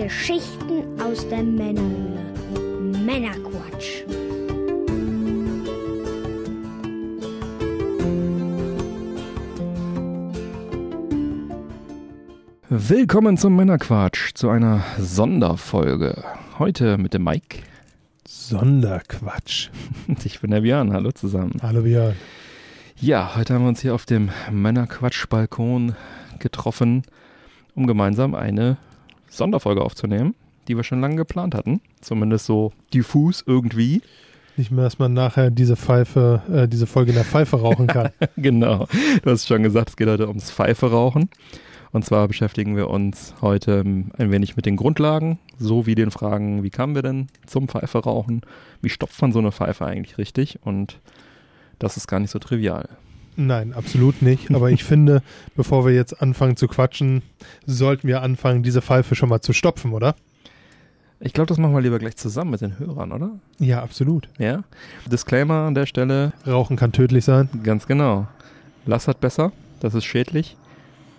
Geschichten aus der Männerhöhle. Männerquatsch. Willkommen zum Männerquatsch, zu einer Sonderfolge. Heute mit dem Mike. Sonderquatsch. Ich bin der Björn. Hallo zusammen. Hallo Björn. Ja, heute haben wir uns hier auf dem Männerquatsch-Balkon getroffen, um gemeinsam eine Sonderfolge aufzunehmen, die wir schon lange geplant hatten. Zumindest so diffus irgendwie. Nicht mehr, dass man nachher diese Pfeife, äh, diese Folge in der Pfeife rauchen kann. genau. Du hast schon gesagt, es geht heute ums Pfeife rauchen. Und zwar beschäftigen wir uns heute ein wenig mit den Grundlagen, so wie den Fragen, wie kamen wir denn zum Pfeife rauchen? Wie stopft man so eine Pfeife eigentlich richtig? Und das ist gar nicht so trivial. Nein, absolut nicht. Aber ich finde, bevor wir jetzt anfangen zu quatschen, sollten wir anfangen, diese Pfeife schon mal zu stopfen, oder? Ich glaube, das machen wir lieber gleich zusammen mit den Hörern, oder? Ja, absolut. Ja. Disclaimer an der Stelle. Rauchen kann tödlich sein. Ganz genau. Lassert besser. Das ist schädlich.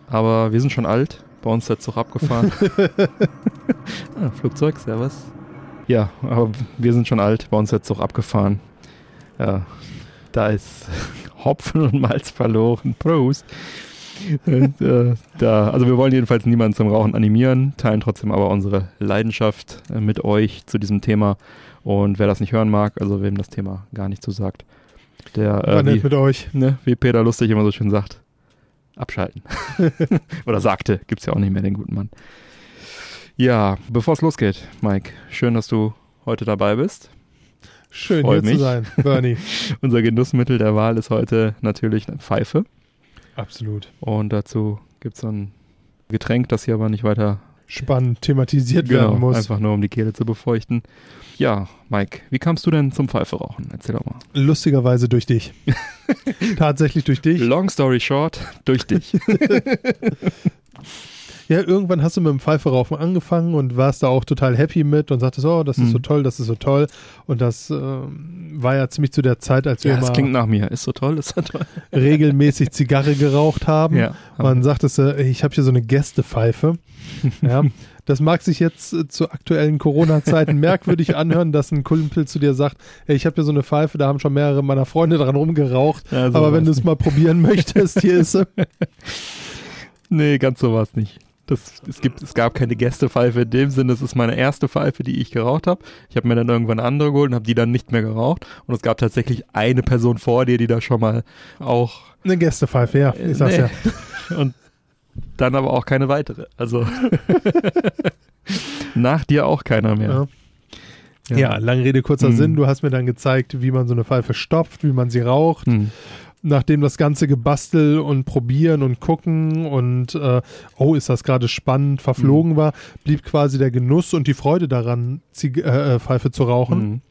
Aber wir sind schon alt. Bei uns ist der Zug abgefahren. ah, Flugzeug, servus. Ja, aber wir sind schon alt. Bei uns ist der Zug abgefahren. Ja, da ist Hopfen und Malz verloren. Prost. Und, äh, da, also wir wollen jedenfalls niemanden zum Rauchen animieren, teilen trotzdem aber unsere Leidenschaft äh, mit euch zu diesem Thema. Und wer das nicht hören mag, also wem das Thema gar nicht zusagt, der War äh, wie, mit euch. ne, wie Peter Lustig immer so schön sagt, abschalten. Oder sagte, gibt's ja auch nicht mehr den guten Mann. Ja, bevor es losgeht, Mike, schön, dass du heute dabei bist. Schön Freu hier mich. zu sein, Bernie. Unser Genussmittel der Wahl ist heute natürlich eine Pfeife. absolut. Und dazu gibt es so ein Getränk, das hier aber nicht weiter Spannend thematisiert genau, werden muss. einfach nur um die Kehle zu befeuchten. Ja, Mike, wie kamst du denn zum Pfeife rauchen? Erzähl doch mal. Lustigerweise durch dich. Tatsächlich durch dich. Long story short, durch dich. Ja, irgendwann hast du mit dem Pfeife rauchen angefangen und warst da auch total happy mit und sagtest, oh, das ist Mhm. so toll, das ist so toll. Und das ähm, war ja ziemlich zu der Zeit, als wir ja, das klingt nach mir. Ist so toll, ist so toll. regelmäßig Zigarre geraucht haben. Ja. Man sagtest, äh, ich habe hier so eine Gästepfeife. ja. Das mag sich jetzt äh, zu aktuellen Corona-Zeiten merkwürdig anhören, dass ein Kumpel zu dir sagt, hey, ich habe hier so eine Pfeife, da haben schon mehrere meiner Freunde dran rumgeraucht. Ja, so aber wenn du es mal probieren möchtest, hier ist sie. Nee, ganz so war es nicht. Das, es, gibt, es gab keine Gästepfeife in dem Sinne, das ist meine erste Pfeife, die ich geraucht habe. Ich habe mir dann irgendwann eine andere geholt und habe die dann nicht mehr geraucht. Und es gab tatsächlich eine Person vor dir, die da schon mal auch Eine Gästepfeife, ja. Ich sag's Nee. ja. Und dann aber auch keine weitere. Also nach dir auch keiner mehr. Ja. Ja, lange Rede, kurzer Hm. Sinn. Du hast mir dann gezeigt, wie man so eine Pfeife stopft, wie man sie raucht. Hm. Nachdem das ganze Gebastel und Probieren und Gucken und äh, oh, ist das gerade spannend, verflogen war, blieb quasi der Genuss und die Freude daran, Zig äh, äh, Pfeife zu rauchen. Hm.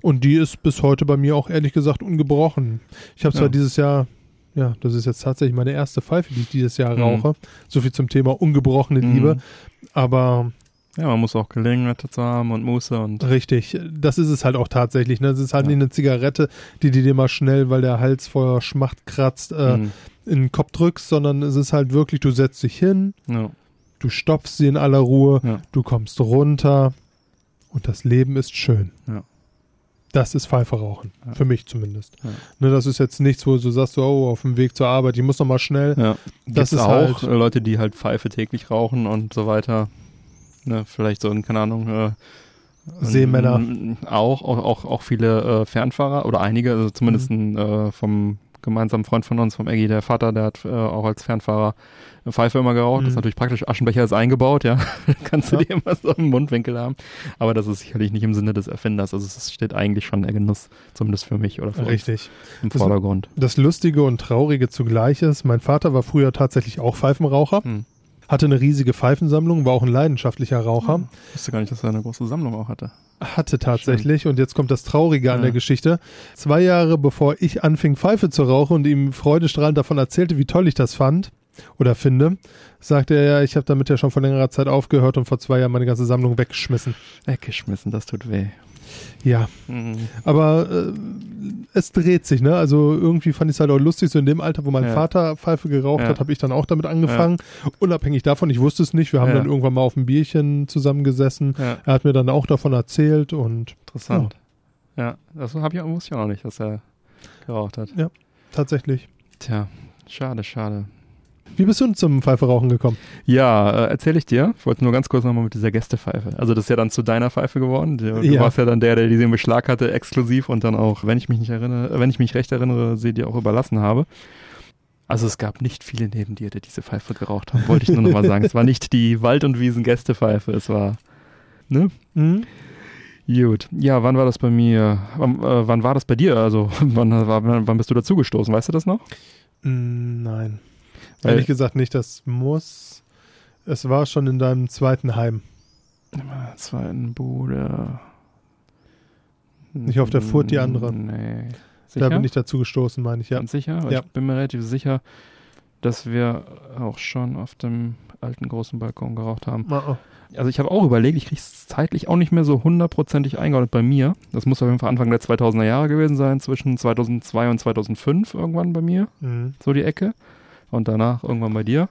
Und die ist bis heute bei mir auch ehrlich gesagt ungebrochen. Ich habe zwar Ja. dieses Jahr, ja, das ist jetzt tatsächlich meine erste Pfeife, die ich dieses Jahr Mhm. rauche. So viel zum Thema ungebrochene Mhm. Liebe. Aber Ja, man muss auch Gelegenheit dazu haben und Muße und Richtig, das ist es halt auch tatsächlich. Ne? Es ist halt Ja. nicht eine Zigarette, die dir mal schnell, weil der Hals vor Schmacht kratzt, äh, Hm. in den Kopf drückst, sondern es ist halt wirklich, du setzt dich hin, ja. du stopfst sie in aller Ruhe, Ja. du kommst runter und das Leben ist schön. Das ist Pfeife rauchen, für mich zumindest. Ne, das ist jetzt nichts, wo du sagst, so, oh, auf dem Weg zur Arbeit, ich muss noch mal schnell. Das Gibt's ist auch halt- Leute, die halt Pfeife täglich rauchen und so weiter. Ne, vielleicht so, in, keine Ahnung, äh, Seemänner. Auch, auch, auch, auch viele äh, Fernfahrer oder einige, also zumindest Mhm. ein, äh, vom gemeinsamen Freund von uns, vom Eggy, der Vater, der hat äh, auch als Fernfahrer eine Pfeife immer geraucht. Das ist Mhm. natürlich praktisch, Aschenbecher ist eingebaut, ja. Kannst du Ja. die immer so im Mundwinkel haben. Aber das ist sicherlich nicht im Sinne des Erfinders. Also es steht eigentlich schon der Genuss, zumindest für mich oder für Richtig. im Das- Vordergrund. Das Lustige und Traurige zugleich ist, mein Vater war früher tatsächlich auch Pfeifenraucher. Hm. Hatte eine riesige Pfeifensammlung, war auch ein leidenschaftlicher Raucher. Ich wusste gar nicht, dass er eine große Sammlung auch hatte. Hatte tatsächlich. Und jetzt kommt das Traurige an Ja. der Geschichte. Zwei Jahre bevor ich anfing, Pfeife zu rauchen und ihm freudestrahlend davon erzählte, wie toll ich das fand oder finde, sagte er ja, ich habe damit ja schon vor längerer Zeit aufgehört und vor zwei Jahren meine ganze Sammlung weggeschmissen. Weggeschmissen, das tut weh. Ja, Mhm. aber äh, es dreht sich, ne? Also irgendwie fand ich es halt auch lustig, so in dem Alter, wo mein Ja. Vater Pfeife geraucht Ja. hat, habe ich dann auch damit angefangen. Unabhängig davon, ich wusste es nicht. Wir haben Ja. dann irgendwann mal auf ein Bierchen zusammengesessen. Ja, Er hat mir dann auch davon erzählt und interessant. Ja, das hab ich, wusste ich auch noch nicht, dass er geraucht hat. tatsächlich. Tja, schade, schade. Wie bist du zum Pfeife rauchen gekommen? Ja, äh, erzähle ich dir. Ich wollte nur ganz kurz nochmal mit dieser Gästepfeife. Also das ist ja dann zu deiner Pfeife geworden. Du, Ja. warst ja dann der, der diese im Beschlag hatte, exklusiv und dann auch, wenn ich mich nicht erinnere, wenn ich mich recht erinnere, sie dir auch überlassen habe. Also es gab nicht viele neben dir, die diese Pfeife geraucht haben, wollte ich nur nochmal sagen. Es war nicht die Wald- und Wiesen-Gästepfeife, es war, ne? Mhm. Gut. Ja, wann war das bei mir? Wann, äh, wann war das bei dir? Also wann, wann bist du dazugestoßen? Weißt du das noch? Mm, Nein. Weil- Ehrlich gesagt nicht, das muss. Es war schon in deinem zweiten Heim. In meiner zweiten Bude. Nicht auf der Furt, die andere. Nee. Sicher? Da bin ich dazu gestoßen, meine ich, ja. Ganz sicher? Ja. Ich bin mir relativ sicher, dass wir auch schon auf dem alten großen Balkon geraucht haben. Ah, ah. Also ich habe auch überlegt, ich kriege es zeitlich auch nicht mehr so hundertprozentig eingeordnet bei mir. Das muss auf jeden Fall Anfang der 2000er Jahre gewesen sein, zwischen 2002 und 2005 irgendwann bei mir, Mhm. so die Ecke. Und danach irgendwann bei dir.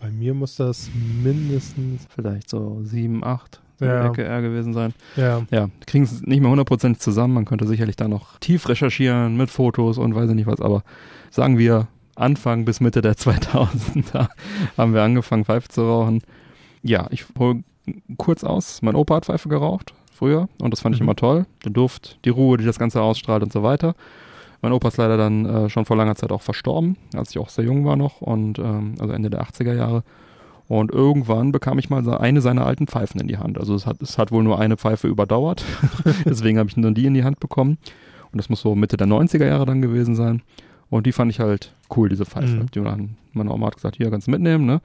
Bei mir muss das mindestens. Vielleicht so 7, 8, so Ja. Ecke eher gewesen sein. Ja. Ja, kriegen es nicht mehr hundertprozentig zusammen. Man könnte sicherlich da noch tief recherchieren mit Fotos und weiß ich nicht was. Aber sagen wir, Anfang bis Mitte der 2000er haben wir angefangen, Pfeife zu rauchen. Ja, ich hole kurz aus. Mein Opa hat Pfeife geraucht früher und das fand ich Mhm. immer toll. Der Duft, die Ruhe, die das Ganze ausstrahlt und so weiter. Mein Opa ist leider dann äh, schon vor langer Zeit auch verstorben, als ich auch sehr jung war noch und ähm, also Ende der 80er Jahre. Und irgendwann bekam ich mal eine seiner alten Pfeifen in die Hand. Also es hat, es hat wohl nur eine Pfeife überdauert. Deswegen habe ich dann die in die Hand bekommen. Und das muss so Mitte der 90er Jahre dann gewesen sein. Und die fand ich halt cool, diese Pfeife. Mhm. Die dann, meine Oma hat gesagt, hier kannst du mitnehmen, ne?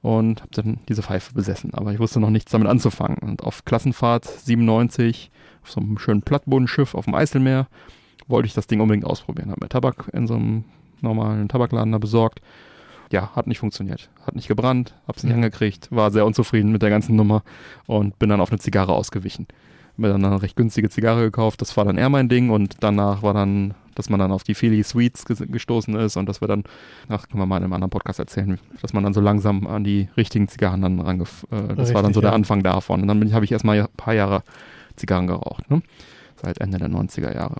Und habe dann diese Pfeife besessen. Aber ich wusste noch nichts damit anzufangen. Und auf Klassenfahrt 97, auf so einem schönen Plattbodenschiff auf dem Eiselmeer, wollte ich das Ding unbedingt ausprobieren. Habe mir Tabak in so einem normalen Tabakladen da besorgt. Ja, hat nicht funktioniert. Hat nicht gebrannt, hab's nicht Mhm. angekriegt, war sehr unzufrieden mit der ganzen Nummer und bin dann auf eine Zigarre ausgewichen. Mir dann eine recht günstige Zigarre gekauft, das war dann eher mein Ding und danach war dann, dass man dann auf die Philly Sweets ges- gestoßen ist und dass wir dann, ach, können wir mal in einem anderen Podcast erzählen, dass man dann so langsam an die richtigen Zigarren dann rangef, äh, das war dann Richtig, so der ja. Anfang davon. Und dann habe ich erstmal ein paar Jahre Zigarren geraucht, ne? Seit Ende der 90er Jahre.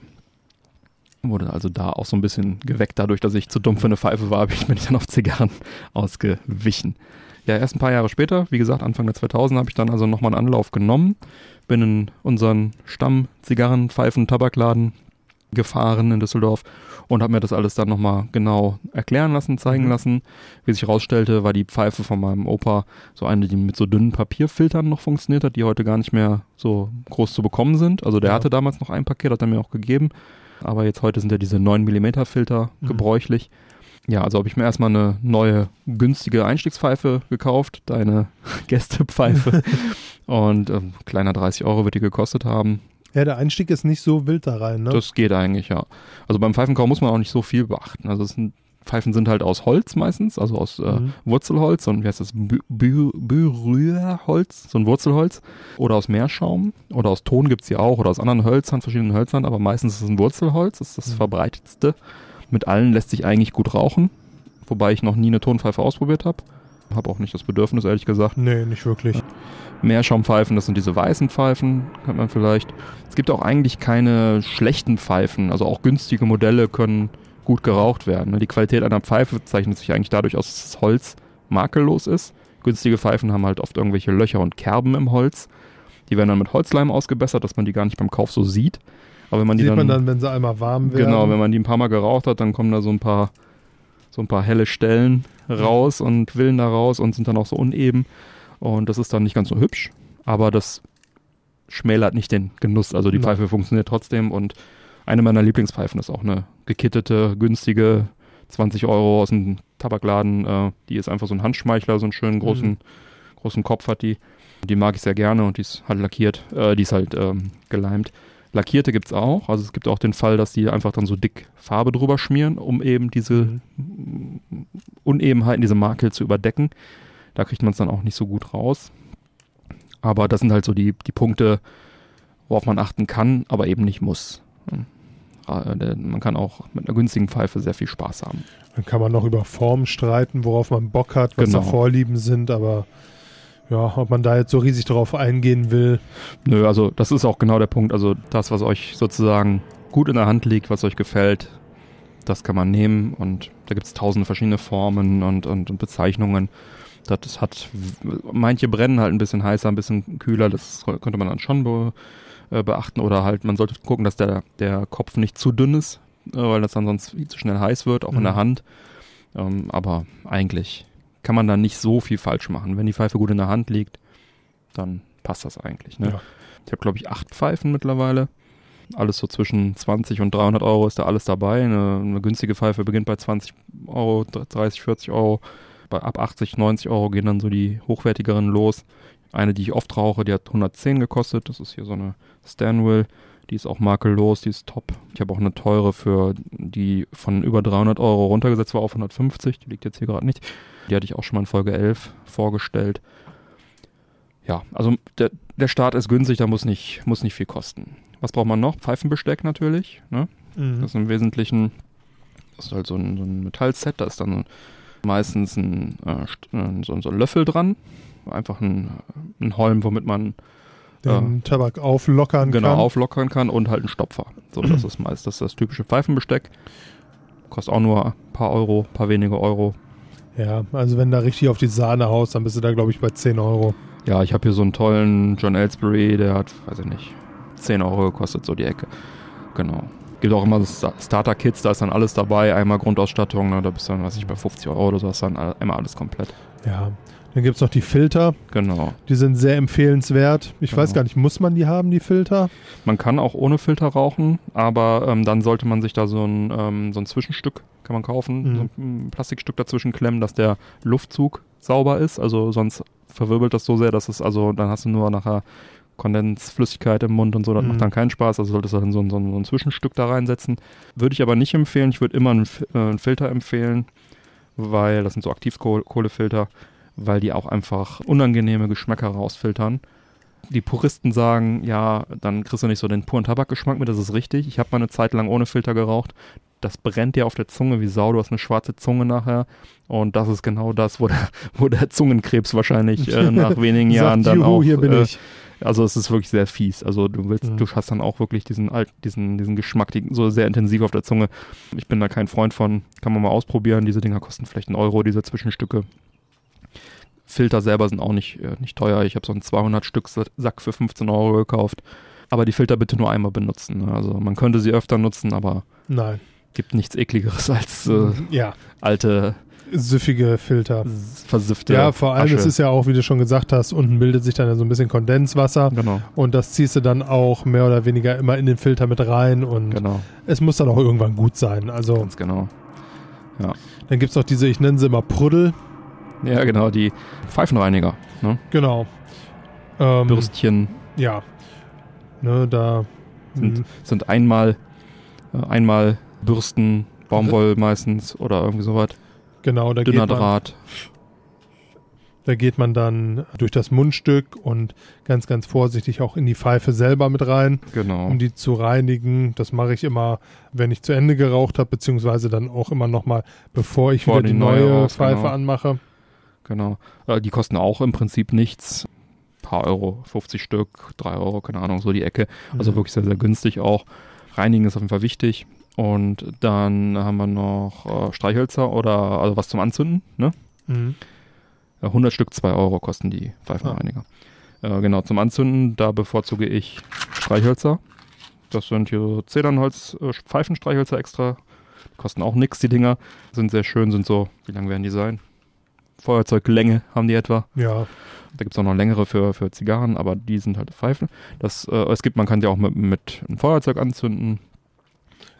Wurde also da auch so ein bisschen geweckt, dadurch, dass ich zu dumm für eine Pfeife war, bin ich- dann auf Zigarren ausgewichen. Ja, erst ein paar Jahre später, wie gesagt, Anfang der 2000 habe ich dann also nochmal einen Anlauf genommen, bin in unseren Stamm Zigarren, Pfeifen, Tabakladen gefahren in Düsseldorf und habe mir das alles dann nochmal genau erklären lassen, zeigen Mhm. lassen. Wie sich herausstellte, war die Pfeife von meinem Opa so eine, die mit so dünnen Papierfiltern noch funktioniert hat, die heute gar nicht mehr so groß zu bekommen sind. Also der Ja. hatte damals noch ein Paket, hat er mir auch gegeben. Aber jetzt heute sind ja diese 9 mm Filter Mhm. gebräuchlich. Ja, also habe ich mir erstmal eine neue günstige Einstiegspfeife gekauft, deine Gästepfeife. und ähm, kleiner 30 Euro wird die gekostet haben. Ja, der Einstieg ist nicht so wild da rein, ne? Das geht eigentlich, ja. Also beim Pfeifenkauf muss man auch nicht so viel beachten. Also es sind, Pfeifen sind halt aus Holz meistens, also aus äh, Mhm. Wurzelholz und wie heißt das? Berührholz, so ein Wurzelholz. Oder aus Meerschaum. Oder aus Ton gibt's hier auch. Oder aus anderen Hölzern, verschiedenen Hölzern. Aber meistens ist es ein Wurzelholz. Das ist das Mhm. verbreitetste. Mit allen lässt sich eigentlich gut rauchen. Wobei ich noch nie eine Tonpfeife ausprobiert habe. Habe auch nicht das Bedürfnis, ehrlich gesagt. Nee, nicht wirklich. Meerschaumpfeifen, das sind diese weißen Pfeifen, kennt man vielleicht. Es gibt auch eigentlich keine schlechten Pfeifen, also auch günstige Modelle können gut geraucht werden. ne? Die Qualität einer Pfeife zeichnet sich eigentlich dadurch aus, dass das Holz makellos ist. Günstige Pfeifen haben halt oft irgendwelche Löcher und Kerben im Holz. Die werden dann mit Holzleim ausgebessert, dass man die gar nicht beim Kauf so sieht. Aber wenn man die Sieht dann, man dann, wenn sie einmal warm werden. genau, wenn man die ein paar Mal geraucht hat, dann kommen da so ein paar so ein paar helle Stellen raus und Willen da raus und sind dann auch so uneben. Und das ist dann nicht ganz so hübsch, aber das schmälert nicht den Genuss. Also die. Pfeife funktioniert trotzdem und eine meiner Lieblingspfeifen ist auch eine gekittete, günstige 20 Euro aus dem Tabakladen. Äh, die ist einfach so ein Handschmeichler, so einen schönen großen, Mhm. großen Kopf hat die. Die mag ich sehr gerne und die ist halt lackiert, äh, die ist halt ähm, geleimt. Lackierte gibt's auch, also es gibt auch den Fall, dass die einfach dann so dick Farbe drüber schmieren, um eben diese Mhm. Unebenheiten, diese Makel zu überdecken. Da kriegt man es dann auch nicht so gut raus. Aber das sind halt so die, die Punkte, worauf man achten kann, aber eben nicht muss. Man kann auch mit einer günstigen Pfeife sehr viel Spaß haben. Dann kann man noch über Formen streiten, worauf man Bock hat, was Genau. da Vorlieben sind, aber ja, ob man da jetzt so riesig drauf eingehen will. Nö, also das ist auch genau der Punkt. Also das, was euch sozusagen gut in der Hand liegt, was euch gefällt, das kann man nehmen und da gibt es tausende verschiedene Formen und, und, und Bezeichnungen. Das hat, manche brennen halt ein bisschen heißer, ein bisschen kühler, das könnte man dann schon be, äh, beachten oder halt, man sollte gucken, dass der, der Kopf nicht zu dünn ist, äh, weil das dann sonst viel zu schnell heiß wird, auch in Mhm. der Hand. Ähm, aber eigentlich kann man da nicht so viel falsch machen. Wenn die Pfeife gut in der Hand liegt, dann passt das eigentlich. Ne? Ja. Ich habe, glaube ich, acht Pfeifen mittlerweile. Alles so zwischen 20 und 300 Euro ist da alles dabei. Eine, eine günstige Pfeife beginnt bei 20 Euro, 30, 40 Euro. Bei ab 80, 90 Euro gehen dann so die hochwertigeren los. Eine, die ich oft rauche, die hat 110 gekostet. Das ist hier so eine Stanwell. Die ist auch makellos, die ist top. Ich habe auch eine teure für die von über 300 Euro runtergesetzt war auf 150. Die liegt jetzt hier gerade nicht. Die hatte ich auch schon mal in Folge 11 vorgestellt. Ja, also der, der Start ist günstig, da muss nicht, muss nicht viel kosten. Was braucht man noch? Pfeifenbesteck natürlich. Ne? Mhm. Das ist im Wesentlichen das ist halt so ein, so ein Metallset, da ist dann meistens ein, äh, St- äh, so, so ein Löffel dran. Einfach ein, ein Holm, womit man Den Tabak auflockern genau kann. auflockern kann und halt ein Stopfer. So, das ist meist das, ist das typische Pfeifenbesteck. Kostet auch nur ein paar Euro, paar wenige Euro. Ja, also wenn da richtig auf die Sahne haust, dann bist du da, glaube ich, bei 10 Euro. Ja, ich habe hier so einen tollen John Ellsbury, der hat, weiß ich nicht, 10 Euro gekostet, so die Ecke. Genau. Gibt auch immer Starter-Kits, da ist dann alles dabei, einmal Grundausstattung, ne, da bist du dann, weiß ich, bei 50 Euro oder so, hast dann einmal alles komplett. Ja. Dann gibt es noch die Filter, Genau. die sind sehr empfehlenswert. Ich weiß Genau. gar nicht, muss man die haben, die Filter? Man kann auch ohne Filter rauchen, aber ähm, dann sollte man sich da so ein, ähm, so ein Zwischenstück, kann man kaufen, Mhm. so ein Plastikstück dazwischen klemmen, dass der Luftzug sauber ist. Also sonst verwirbelt das so sehr, dass es, also dann hast du nur nachher Kondensflüssigkeit im Mund und so, das Mhm. macht dann keinen Spaß. Also solltest du dann so, ein- so, so ein Zwischenstück da reinsetzen. Würde ich aber nicht empfehlen. Ich würde immer einen, äh, einen Filter empfehlen, weil das sind so Aktivkohlefilter, weil die auch einfach unangenehme Geschmäcker rausfiltern die Puristen sagen, ja, dann kriegst du nicht so den puren Tabakgeschmack mit, das ist richtig. Ich habe mal eine Zeit lang ohne Filter geraucht. Das brennt dir auf der Zunge wie Sau, du hast eine schwarze Zunge nachher. Und das ist genau das, wo der, wo der Zungenkrebs wahrscheinlich äh, nach wenigen Jahren Sagt, dann Juhu, auch. hier bin äh, ich. Also es ist wirklich sehr fies. Also du willst, Mhm. du hast dann auch wirklich diesen alt, diesen, diesen Geschmack, die, so sehr intensiv auf der Zunge. Ich bin da kein Freund von. Kann man mal ausprobieren. Diese Dinger kosten vielleicht einen Euro, diese Zwischenstücke. Filter selber sind auch nicht, äh, nicht teuer. Ich habe so einen 200 Stück Sa- Sack für 15 Euro gekauft. Aber die Filter bitte nur einmal benutzen. Also man könnte sie öfter nutzen, aber Nein. Gibt nichts ekligeres als äh, ja, alte, süffige Filter. versiffte Ja, vor allem, Asche. es ist ja auch, wie du schon gesagt hast, unten bildet sich dann ja so ein bisschen Kondenswasser Genau, und das ziehst du dann auch mehr oder weniger immer in den Filter mit rein und genau, es muss dann auch irgendwann gut sein. Also ganz genau. dann gibt es noch diese, ich nenne sie immer Prüddel. Ja, genau, die Pfeifenreiniger. Ne? Genau. Ähm, Bürstchen Ja. Ne, da Sind- sind einmal, äh, einmal Bürsten, Baumwoll meistens oder irgendwie sowas. genau, da Dünner geht, man, Draht. da geht man dann durch das Mundstück und ganz, ganz vorsichtig auch in die Pfeife selber mit rein, Genau. um die zu reinigen. Das mache ich immer, wenn ich zu Ende geraucht habe, beziehungsweise dann auch immer nochmal, bevor ich Bevor wieder die die neue neue raus, Pfeife genau. anmache. Genau. Äh, die kosten auch im Prinzip nichts. paar Euro, 50 Stück, 3 Euro, keine Ahnung, so die Ecke. Also Mhm. wirklich sehr, sehr günstig auch. Reinigen ist auf jeden Fall wichtig. Und dann haben wir noch äh, Streichhölzer oder also was zum Anzünden. Ne? Mhm. Äh, 100 Stück, 2 Euro kosten die Pfeifenreiniger. Äh, genau, zum Anzünden, da bevorzuge ich Streichhölzer. Das sind hier Zedernholz, äh, Pfeifenstreichhölzer extra. Kosten auch nix, die Dinger. Sind sehr schön, sind so, wie lang werden die sein? Feuerzeuglänge haben die etwa. Ja, Da gibt es auch noch längere für, für Zigarren, aber die sind halt Pfeifen. Das, äh, es gibt, man kann die auch mit, mit einem Feuerzeug anzünden.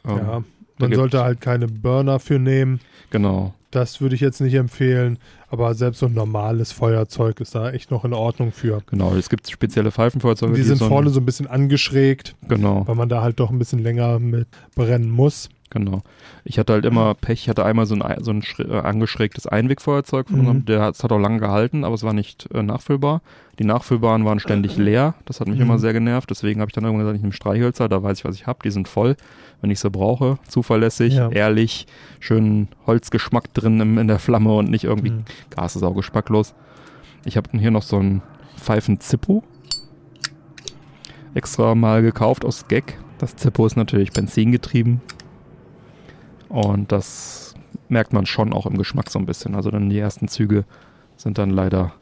Ähm, ja. Man sollte halt keine Burner für nehmen. Genau. Das würde ich jetzt nicht empfehlen. Aber selbst so ein normales Feuerzeug ist da echt noch in Ordnung für. Genau, es gibt spezielle Pfeifenfeuerzeuge. Die sind so vorne so ein bisschen angeschrägt, Genau. weil man da halt doch ein bisschen länger mit brennen muss. Genau. Ich hatte halt immer Pech, ich hatte einmal so ein, so ein äh, angeschrägtes Einwegfeuerzeug von Mhm. unserem, der hat, es hat auch lange gehalten, aber es war nicht äh, nachfüllbar. Die nachfüllbaren waren ständig leer, das hat mich Mhm. immer sehr genervt, deswegen habe ich dann irgendwann gesagt, ich nehme Streichhölzer, da weiß ich, was ich habe, die sind voll, wenn ich sie brauche, zuverlässig, Ja. ehrlich, schön Holzgeschmack drin im, in der Flamme und nicht irgendwie Mhm. Gas ist auch geschmacklos. Ich habe hier noch so einen Pfeifen Zippo extra mal gekauft aus Gag. Das Zippo ist natürlich benzingetrieben und das merkt man schon auch im Geschmack so ein bisschen. Also dann die ersten Züge sind dann leider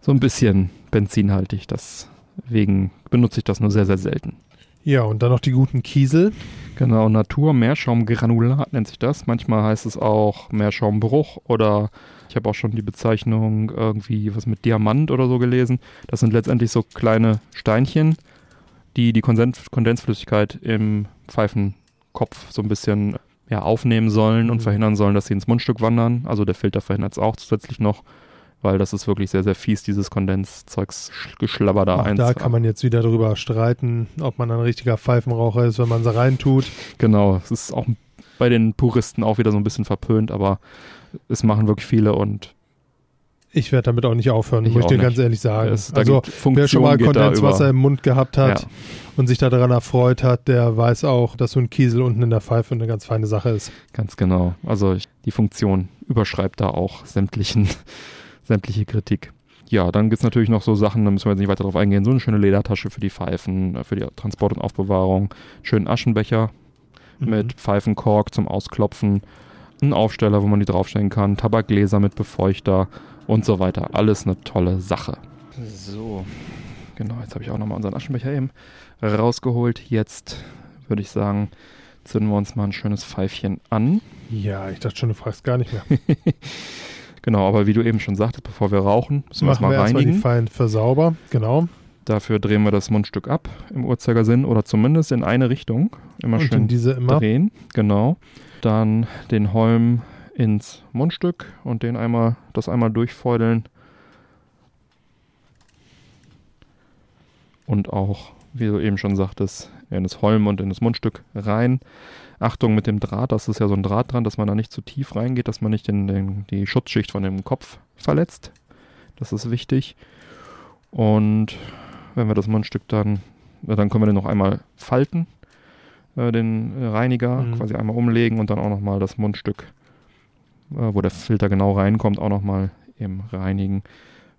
so ein bisschen benzinhaltig. Deswegen benutze ich das nur sehr, sehr selten. Ja, und dann noch die guten Kiesel. Genau, Natur Meerschaumgranulat nennt sich das. Manchmal heißt es auch Meerschaumbruch oder ich habe auch schon die Bezeichnung irgendwie was mit Diamant oder so gelesen. Das sind letztendlich so kleine Steinchen, die die Kondensflüssigkeit im Pfeifenkopf so ein bisschen ja, aufnehmen sollen und Mhm. verhindern sollen, dass sie ins Mundstück wandern. Also der Filter verhindert es auch zusätzlich noch, weil das ist wirklich sehr, sehr fies, dieses Kondenszeugsgeschlabber da eins. da kann man jetzt wieder drüber streiten, ob man ein richtiger Pfeifenraucher ist, wenn man sie reintut. Genau, es ist auch bei den Puristen auch wieder so ein bisschen verpönt, aber es machen wirklich viele und Ich werde damit auch nicht aufhören, Ich muss ich dir nicht. ganz ehrlich sagen. es, da also, gibt wer schon mal Kondenswasser im Mund gehabt hat Ja. und sich daran erfreut hat, der weiß auch, dass so ein Kiesel unten in der Pfeife eine ganz feine Sache ist. Ganz genau. Also ich, die Funktion überschreibt da auch sämtlichen, sämtliche Kritik. Ja, dann gibt's natürlich noch so Sachen, da müssen wir jetzt nicht weiter drauf eingehen. So eine schöne Ledertasche für die Pfeifen, für die Transport und Aufbewahrung, schönen Aschenbecher mit Pfeifenkork zum Ausklopfen, ein Aufsteller, wo man die draufstellen kann, Tabakgläser mit Befeuchter und so weiter. Alles eine tolle Sache. So, genau, jetzt habe ich auch nochmal unseren Aschenbecher eben rausgeholt. Jetzt würde ich sagen, zünden wir uns mal ein schönes Pfeifchen an. Ja, ich dachte schon, du fragst gar nicht mehr. Genau, aber wie du eben schon sagtest, bevor wir rauchen, müssen wir es Machen mal wir erstmal die reinigen. feinen Versauber. Genau. Dafür drehen wir das Mundstück ab im Uhrzeigersinn oder zumindest in eine Richtung. Immer Und in schön diese immer. drehen. Genau. Dann den Holm ins Mundstück und den einmal, das einmal durchfeudeln. Und auch, wie du eben schon sagtest, in das Holm und in das Mundstück rein. Achtung mit dem Draht, das ist ja so ein Draht dran, dass man da nicht zu tief reingeht, dass man nicht den, den, die Schutzschicht von dem Kopf verletzt. Das ist wichtig. Und wenn wir das Mundstück dann, dann können wir den noch einmal falten, äh, den Reiniger Mhm. quasi einmal umlegen und dann auch nochmal das Mundstück, wo der Filter genau reinkommt, auch nochmal eben reinigen.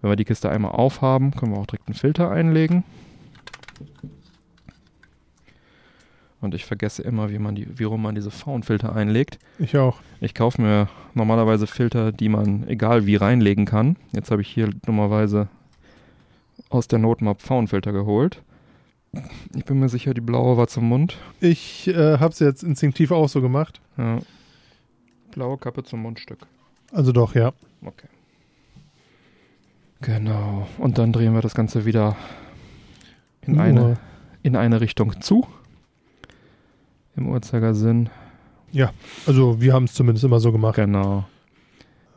Wenn wir die Kiste einmal aufhaben, können wir auch direkt einen Filter einlegen. Und ich vergesse immer, wie man die, wie rum man diese Faunfilter einlegt. Ich auch. Ich kaufe mir normalerweise Filter, die man egal wie reinlegen kann. Jetzt habe ich hier dummerweise aus der Not mal Pfauenfilter geholt. Ich bin mir sicher, die blaue war zum Mund. Ich äh, habe es jetzt instinktiv auch so gemacht. Ja. Blaue Kappe zum Mundstück. Also doch, ja. Okay. Genau. Und dann drehen wir das Ganze wieder in, eine, in eine Richtung zu. Im Uhrzeigersinn. Also wir haben es zumindest immer so gemacht. Genau.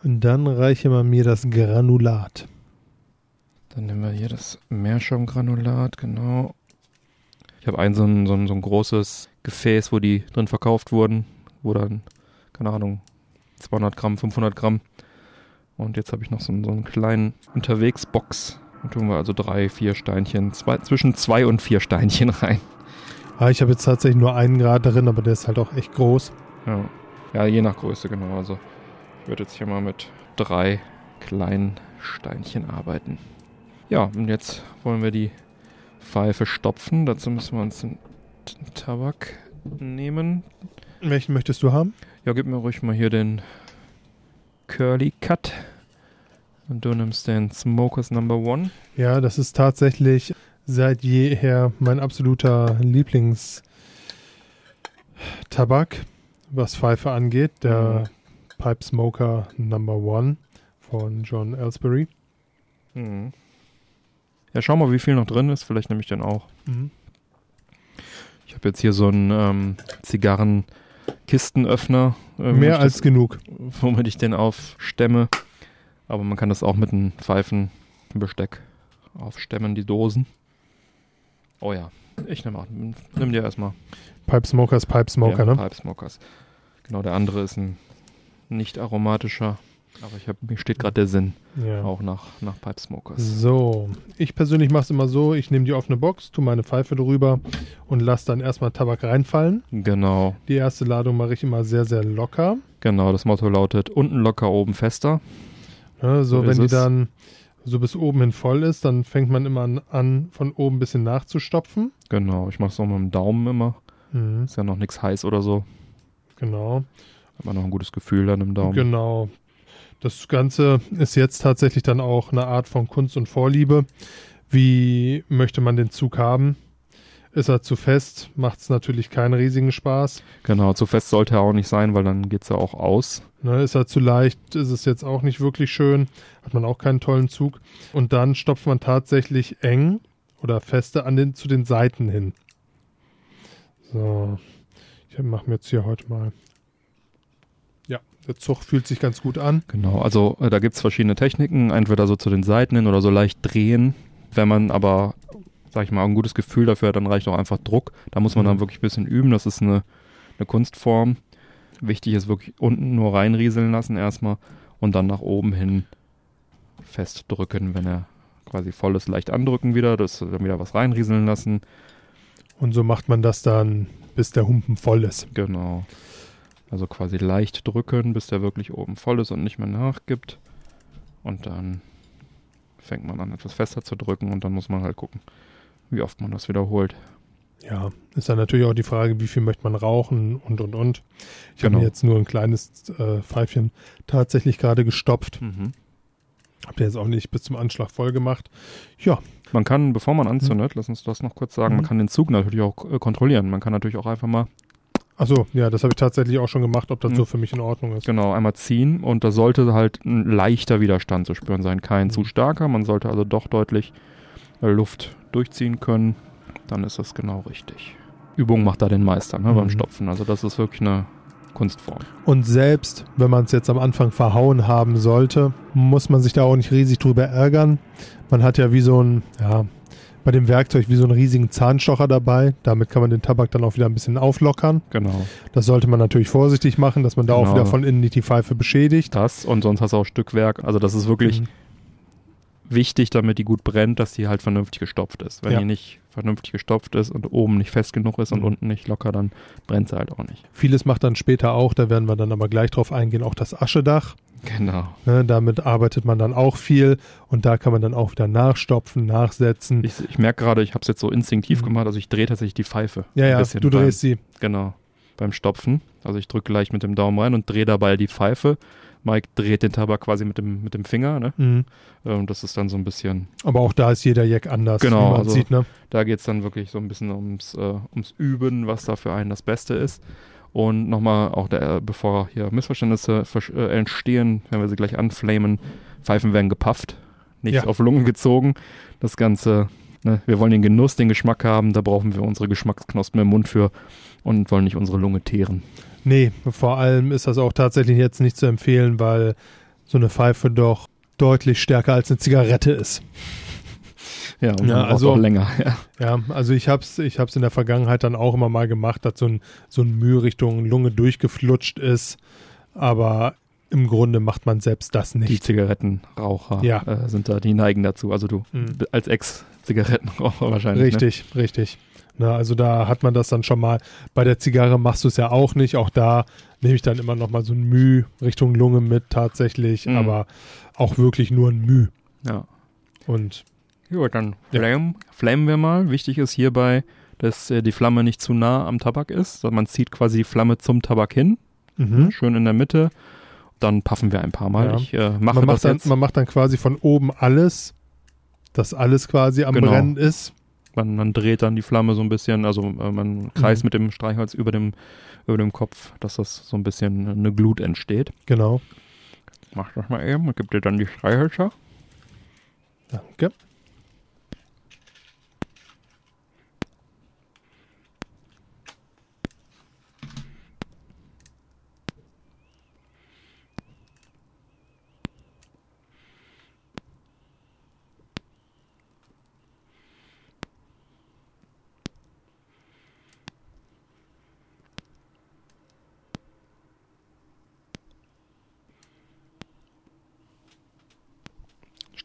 Und dann reiche man mir das Granulat. Dann nehmen wir hier das Meerschaumgranulat, genau. Ich habe ein so ein, so, ein, so ein großes Gefäß, wo die drin verkauft wurden, wo dann, keine Ahnung, 200 Gramm, 500 Gramm. Und jetzt habe ich noch so, einen- so einen kleinen Unterwegsbox. Da tun wir also drei, vier Steinchen, zwei, zwischen zwei und vier Steinchen rein. Ah, ich habe jetzt tatsächlich nur einen Grad darin, aber der ist halt auch echt groß. Ja, ja je nach Größe, genau. Also ich würde jetzt hier mal mit drei kleinen Steinchen arbeiten. Ja, und jetzt wollen wir die Pfeife stopfen. Dazu müssen wir uns den Tabak nehmen. Welchen möchtest du haben? Ja, gib mir ruhig mal hier den Curly Cut. Und du nimmst den Smokers Number One. Ja, das ist tatsächlich seit jeher mein absoluter Lieblingstabak, was Pfeife angeht. Der Pipe Smoker Number One von John Ellsbury. Mhm. Ja, schau mal, wie viel noch drin ist. Vielleicht nehme ich den auch. Mhm. Ich habe jetzt hier so einen ähm, Zigarrenkistenöffner. äh, Mehr als das, genug. Womit ich den aufstemme. Aber man kann das auch mit einem Pfeifenbesteck aufstemmen, die Dosen. Oh ja, ich nehme auch. Nimm dir erstmal. Pipe Smokers, Pipe Smoker, ja, ne? Pipe Smokers. Genau, der andere ist ein nicht aromatischer. Aber ich hab, mir steht gerade der Sinn, Ja. auch nach, nach Pipe Smokers. So, ich persönlich mache es immer so, ich nehme die offene Box, tue meine Pfeife drüber und lasse dann erstmal Tabak reinfallen. Genau, Die erste Ladung mache ich immer sehr, sehr locker. genau. Das Motto lautet unten locker, oben fester. Ne, so, So wenn die es. dann so bis oben hin voll ist, dann fängt man immer an, an von oben ein bisschen nachzustopfen. Genau, ich mache es auch mit dem Daumen immer. Mhm, Ist ja noch nichts heiß oder so. genau, Hat man noch ein gutes Gefühl dann im Daumen. genau. Das Ganze ist jetzt tatsächlich dann auch eine Art von Kunst und Vorliebe. Wie möchte man den Zug haben? Ist er zu fest, macht es natürlich keinen riesigen Spaß. Genau, zu fest sollte er auch nicht sein, weil dann geht es ja auch aus. Ne, ist er zu leicht, ist es jetzt auch nicht wirklich schön, hat man auch keinen tollen Zug. Und dann stopft man tatsächlich eng oder feste an den, zu den Seiten hin. So, ich mache mir jetzt hier heute mal. Der Zug fühlt sich ganz gut an. Genau, also äh, da gibt es verschiedene Techniken, entweder so zu den Seiten hin oder so leicht drehen. Wenn man aber, sag ich mal, ein gutes Gefühl dafür hat, dann reicht auch einfach Druck. Da muss man Mhm. dann wirklich ein bisschen üben. Das ist eine, eine Kunstform. Wichtig ist wirklich unten nur reinrieseln lassen erstmal und dann nach oben hin festdrücken, wenn er quasi voll ist, leicht andrücken wieder, das dann wieder was reinrieseln lassen. Und so macht man das dann, bis der Humpen voll ist. Genau. Also quasi leicht drücken, bis der wirklich oben voll ist und nicht mehr nachgibt. Und dann fängt man an, etwas fester zu drücken und dann muss man halt gucken, wie oft man das wiederholt. Ja, ist dann natürlich auch die Frage, wie viel möchte man rauchen und und und. Ich habe Genau. mir jetzt nur ein kleines äh, Pfeifchen tatsächlich gerade gestopft. Hab den jetzt auch nicht bis zum Anschlag voll gemacht. Ja, Man kann, bevor man anzündet, lass uns das noch kurz sagen, man Mhm. kann den Zug natürlich auch äh, kontrollieren. Man kann natürlich auch einfach mal, achso, ja, das habe ich tatsächlich auch schon gemacht, ob das Mhm. so für mich in Ordnung ist. genau, einmal ziehen und da sollte halt ein leichter Widerstand zu spüren sein. Kein Mhm. zu starker, man sollte also doch deutlich äh, Luft durchziehen können. Dann ist das genau richtig. Übung macht da den Meister ne, beim Mhm. Stopfen. Also das ist wirklich eine Kunstform. Und selbst wenn man es jetzt am Anfang verhauen haben sollte, muss man sich da auch nicht riesig drüber ärgern. Man hat ja wie so ein, ja, bei dem Werkzeug wie so einen riesigen Zahnstocher dabei. Damit kann man den Tabak dann auch wieder ein bisschen auflockern. Genau. Das sollte man natürlich vorsichtig machen, dass man da auch Genau. wieder von innen nicht die Pfeife beschädigt. Das und sonst hast du auch Stückwerk. Also das ist wirklich Mhm. Wichtig, damit die gut brennt, dass die halt vernünftig gestopft ist. Wenn Ja. die nicht vernünftig gestopft ist und oben nicht fest genug ist und Mhm. unten nicht locker, dann brennt sie halt auch nicht. Vieles macht dann später auch, da werden wir dann aber gleich drauf eingehen, auch das Aschedach. Genau. Ne, damit arbeitet man dann auch viel und da kann man dann auch wieder nachstopfen, nachsetzen. Ich, ich merke gerade, ich habe es jetzt so instinktiv Mhm. gemacht, also ich drehe tatsächlich die Pfeife. ja, ja, du beim- drehst sie. Genau. Beim Stopfen. Also ich drücke leicht mit dem Daumen rein und drehe dabei die Pfeife. Mike dreht den Tabak quasi mit dem, mit dem Finger, ne? Mhm. Äh, Und das ist dann so ein bisschen Aber auch da ist jeder Jack anders, Genau, wie man also- sieht. Ne? Da geht es dann wirklich so ein bisschen ums, äh, ums Üben, was da für einen das Beste ist. Und nochmal, auch der, bevor hier Missverständnisse äh, entstehen, wenn wir sie gleich anflamen, Pfeifen werden gepafft, nicht Ja. auf Lungen gezogen. Das Ganze, ne, wir wollen den Genuss, den Geschmack haben, da brauchen wir unsere Geschmacksknospen im Mund für und wollen nicht unsere Lunge teeren. Nee, vor allem ist das auch tatsächlich jetzt nicht zu empfehlen, weil so eine Pfeife doch deutlich stärker als eine Zigarette ist. Ja, und Ja, also- auch länger. Ja. Ja, also ich hab's, ich hab's in der Vergangenheit dann auch immer mal gemacht, dass so ein, so ein Mühe Richtung Lunge durchgeflutscht ist. Aber im Grunde macht man selbst das Die nicht. Zigarettenraucher Ja. äh, sind da, die neigen dazu. Also du Mhm. als Ex-Zigarettenraucher wahrscheinlich. Ne? Richtig, Na, also da hat man das dann schon mal. Bei der Zigarre machst du es ja auch nicht. Auch da nehme ich dann immer noch mal so ein Müh Richtung Lunge mit tatsächlich, Mhm. aber auch wirklich nur ein Müh. Ja. Und Gut, dann Ja. flammen, flammen wir mal. Wichtig ist hierbei, dass äh, die Flamme nicht zu nah am Tabak ist. Also man zieht quasi die Flamme zum Tabak hin, mhm. schön in der Mitte. Dann puffen wir ein paar Mal. Ja. Ich äh, mache man, das macht dann, jetzt. man macht dann quasi von oben alles, dass alles quasi am Genau. Brennen ist. Man, man dreht dann die Flamme so ein bisschen, also äh, man kreist Mhm. mit dem Streichholz über dem, über dem Kopf, dass das so ein bisschen eine Glut entsteht. Genau. Mach das mal eben und gib dir dann die Streichhölzer. Danke.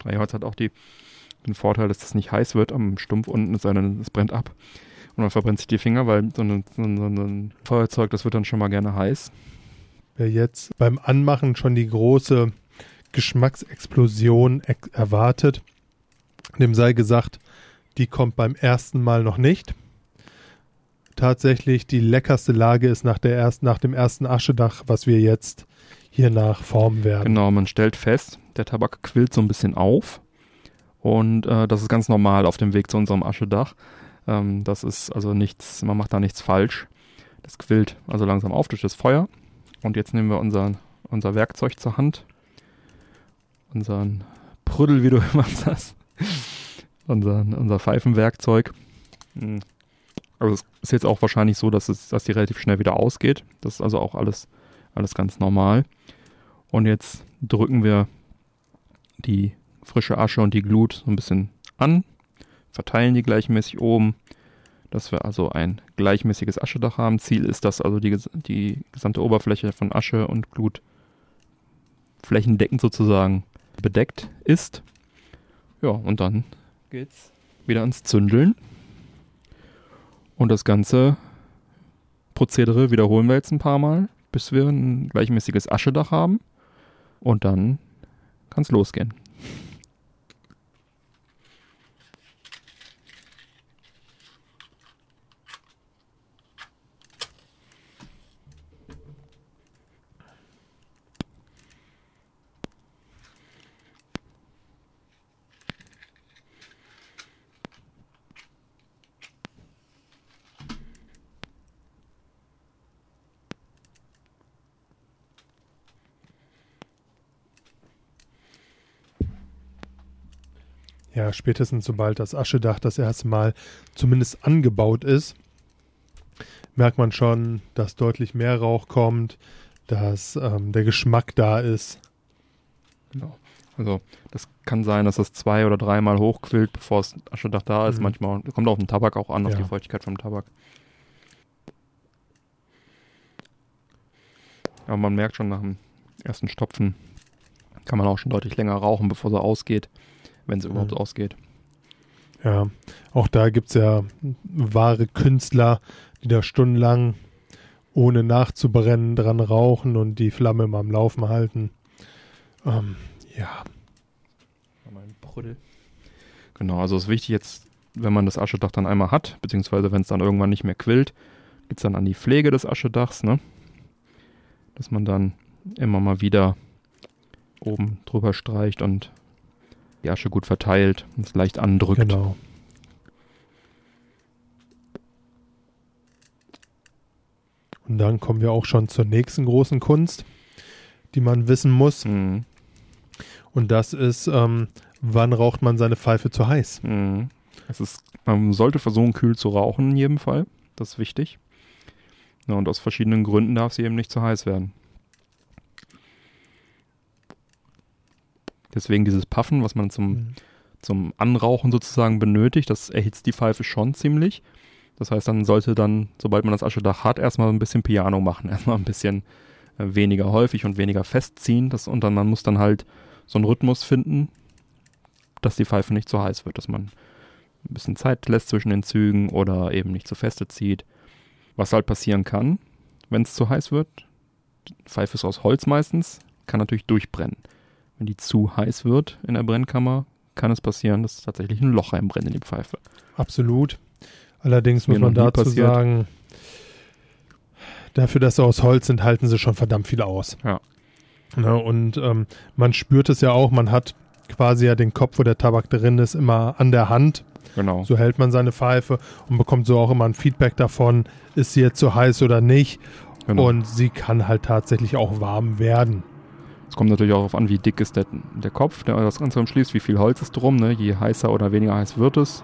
Streichholz hat auch die, den Vorteil, dass das nicht heiß wird am Stumpf unten, sondern es brennt ab. Und man verbrennt sich die Finger, weil so ein, so ein, Feuerzeug, das wird dann schon mal gerne heiß. Wer jetzt beim Anmachen schon die große Geschmacksexplosion ex erwartet, dem sei gesagt, die kommt beim ersten Mal noch nicht. Tatsächlich die leckerste Lage ist nach, der erst, nach dem ersten Aschedach, was wir jetzt hier nach formen werden. Genau, man stellt fest, der Tabak quillt so ein bisschen auf. Und äh, das ist ganz normal auf dem Weg zu unserem Aschedach. Ähm, das ist also nichts, man macht da nichts falsch. Das quillt also langsam auf durch das Feuer. Und jetzt nehmen wir unser, unser Werkzeug zur Hand. Unseren Prüdel, wie du immer sagst. unser, unser Pfeifenwerkzeug. Hm. Also es ist jetzt auch wahrscheinlich so, dass, es, dass die relativ schnell wieder ausgeht. Das ist also auch alles, alles ganz normal. Und jetzt drücken wir die frische Asche und die Glut so ein bisschen an, verteilen die gleichmäßig oben, dass wir also ein gleichmäßiges Aschedach haben. Ziel ist, dass also die, die gesamte Oberfläche von Asche und Glut flächendeckend sozusagen bedeckt ist. Ja, und dann geht's wieder ans Zündeln. Und das ganze Prozedere wiederholen wir jetzt ein paar Mal, bis wir ein gleichmäßiges Aschedach haben. Und dann kann es losgehen. Ja, spätestens sobald das Aschedach das erste Mal zumindest angebaut ist, merkt man schon, dass deutlich mehr Rauch kommt, dass ähm, der Geschmack da ist. Genau. Also das kann sein, dass das zwei oder dreimal hochquillt, bevor das Aschedach da ist. Mhm. Manchmal kommt auch auf den Tabak auch an, auf Ja. die Feuchtigkeit vom Tabak. Aber man merkt schon nach dem ersten Stopfen, kann man auch schon deutlich länger rauchen, bevor sie ausgeht, wenn sie überhaupt Mhm. ausgeht. Ja, auch da gibt es ja wahre Künstler, die da stundenlang ohne nachzubrennen dran rauchen und die Flamme immer am Laufen halten. Ähm, ja, Mein Prüdel. Genau, also ist wichtig jetzt, wenn man das Aschedach dann einmal hat, beziehungsweise wenn es dann irgendwann nicht mehr quillt, geht es dann an die Pflege des Aschedachs, ne? Dass man dann immer mal wieder oben drüber streicht und die Asche gut verteilt und es leicht andrückt. genau. Und dann kommen wir auch schon zur nächsten großen Kunst, die man wissen muss. Mhm. Und das ist, ähm, wann raucht man seine Pfeife zu heiß? Mhm. Es ist, man sollte versuchen, kühl zu rauchen in jedem Fall. Das ist wichtig. Ja, und aus verschiedenen Gründen darf sie eben nicht zu heiß werden. Deswegen dieses Puffen, was man zum, zum Anrauchen sozusagen benötigt, das erhitzt die Pfeife schon ziemlich. Das heißt, dann sollte dann, sobald man das Aschedach hat, erstmal ein bisschen Piano machen. Erstmal ein bisschen äh, weniger häufig und weniger festziehen. Das, und dann man muss dann halt so einen Rhythmus finden, dass die Pfeife nicht zu heiß wird, dass man ein bisschen Zeit lässt zwischen den Zügen oder eben nicht zu feste zieht. Was halt passieren kann, wenn es zu heiß wird, die Pfeife ist aus Holz meistens, kann natürlich durchbrennen. Wenn die zu heiß wird in der Brennkammer, kann es passieren, dass tatsächlich ein Loch reinbrennt in die Pfeife. Absolut. Allerdings muss man dazu passiert. sagen, dafür, dass sie aus Holz sind, halten sie schon verdammt viel aus. Ja. Ne, und ähm, man spürt es ja auch, man hat quasi ja den Kopf, wo der Tabak drin ist, immer an der Hand. Genau. So hält man seine Pfeife und bekommt so auch immer ein Feedback davon, ist sie jetzt zu heiß oder nicht. genau. Und sie kann halt tatsächlich auch warm werden. Es kommt natürlich auch darauf an, wie dick ist der, der Kopf, der das Ganze umschließt, wie viel Holz ist drum. Ne? Je heißer oder weniger heiß wird es.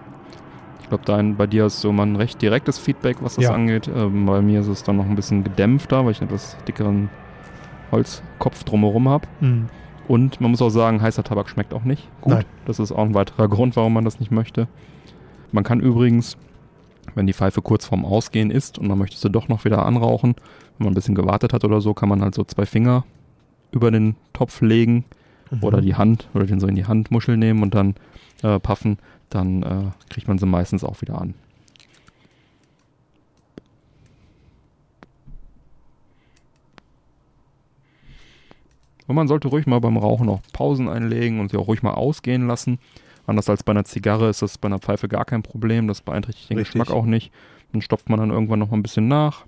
Ich glaube, bei dir ist so mal ein recht direktes Feedback, was das Ja. angeht. Ähm, bei mir ist es dann noch ein bisschen gedämpfter, weil ich einen etwas dickeren Holzkopf drumherum habe. Und man muss auch sagen, heißer Tabak schmeckt auch nicht gut. Nein. Das ist auch ein weiterer Grund, warum man das nicht möchte. Man kann übrigens, wenn die Pfeife kurz vorm Ausgehen ist und man möchte sie doch noch wieder anrauchen, wenn man ein bisschen gewartet hat oder so, kann man halt so zwei Finger über den Topf legen Mhm. oder die Hand oder den so in die Handmuschel nehmen und dann äh, puffen, dann äh, kriegt man sie meistens auch wieder an. Und man sollte ruhig mal beim Rauchen auch Pausen einlegen und sie auch ruhig mal ausgehen lassen. Anders als bei einer Zigarre ist das bei einer Pfeife gar kein Problem. Das beeinträchtigt den Richtig. Geschmack auch nicht. Dann stopft man dann irgendwann noch mal ein bisschen nach,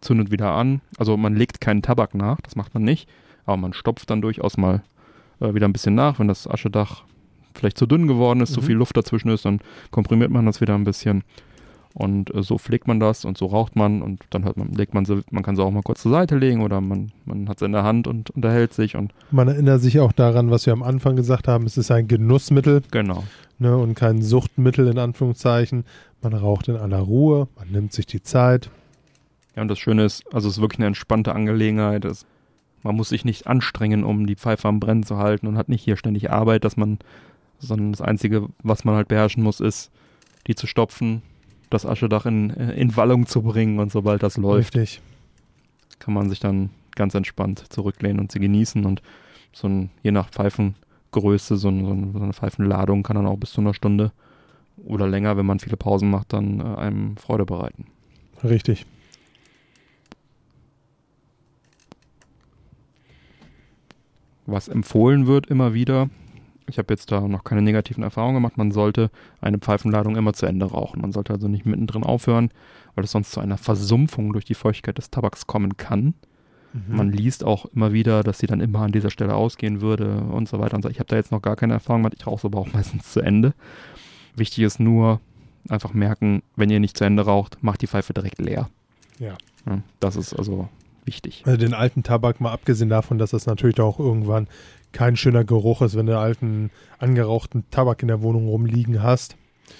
zündet wieder an. Also man legt keinen Tabak nach, das macht man nicht. Aber man stopft dann durchaus mal äh, wieder ein bisschen nach. Wenn das Aschedach vielleicht zu dünn geworden ist, zu Mhm. viel Luft dazwischen ist, dann komprimiert man das wieder ein bisschen. Und äh, so pflegt man das und so raucht man und dann hört man, legt man sie, man kann sie auch mal kurz zur Seite legen oder man, man hat sie in der Hand und unterhält sich und Man erinnert sich auch daran, was wir am Anfang gesagt haben, es ist ein Genussmittel genau. ne, und kein Suchtmittel in Anführungszeichen. Man raucht in aller Ruhe, man nimmt sich die Zeit. Ja, und das Schöne ist, also es ist wirklich eine entspannte Angelegenheit. Es, man muss sich nicht anstrengen, um die Pfeife am Brennen zu halten und hat nicht hier ständig Arbeit, dass man, sondern das Einzige, was man halt beherrschen muss, ist, die zu stopfen, das Aschedach in, in Wallung zu bringen und sobald das läuft, Richtig. kann man sich dann ganz entspannt zurücklehnen und sie genießen und so ein, je nach Pfeifengröße, so, ein, so, ein, so eine Pfeifenladung kann dann auch bis zu einer Stunde oder länger, wenn man viele Pausen macht, dann äh, einem Freude bereiten. Richtig. Was empfohlen wird immer wieder, ich habe jetzt da noch keine negativen Erfahrungen gemacht, man sollte eine Pfeifenladung immer zu Ende rauchen. Man sollte also nicht mittendrin aufhören, weil es sonst zu einer Versumpfung durch die Feuchtigkeit des Tabaks kommen kann. Mhm. Man liest auch immer wieder, dass sie dann immer an dieser Stelle ausgehen würde und so weiter und so. Ich habe da jetzt noch gar keine Erfahrung gemacht, ich rauche es aber auch meistens zu Ende. Wichtig ist nur, einfach merken, wenn ihr nicht zu Ende raucht, macht die Pfeife direkt leer. Ja. Ja, das ist also wichtig. Also den alten Tabak, mal abgesehen davon, dass das natürlich auch irgendwann kein schöner Geruch ist, wenn du alten, angerauchten Tabak in der Wohnung rumliegen hast.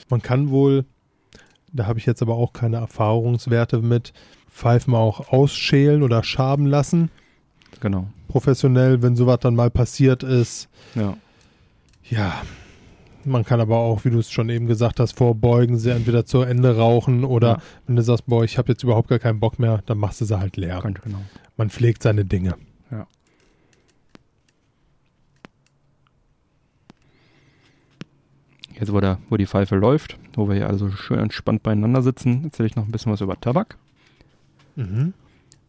Man kann wohl, da habe ich jetzt aber auch keine Erfahrungswerte mit, Pfeifen auch ausschälen oder schaben lassen. Genau. Professionell, wenn sowas dann mal passiert ist. Ja. Ja, man kann aber auch, wie du es schon eben gesagt hast, vorbeugen, sie entweder zu Ende rauchen oder Ja. wenn du sagst, boah, ich habe jetzt überhaupt gar keinen Bock mehr, dann machst du sie halt leer. Könnte, genau. Man pflegt seine Dinge. Jetzt, wo, der, wo die Pfeife läuft, wo wir hier also schön entspannt beieinander sitzen, erzähle ich noch ein bisschen was über Tabak. Mhm.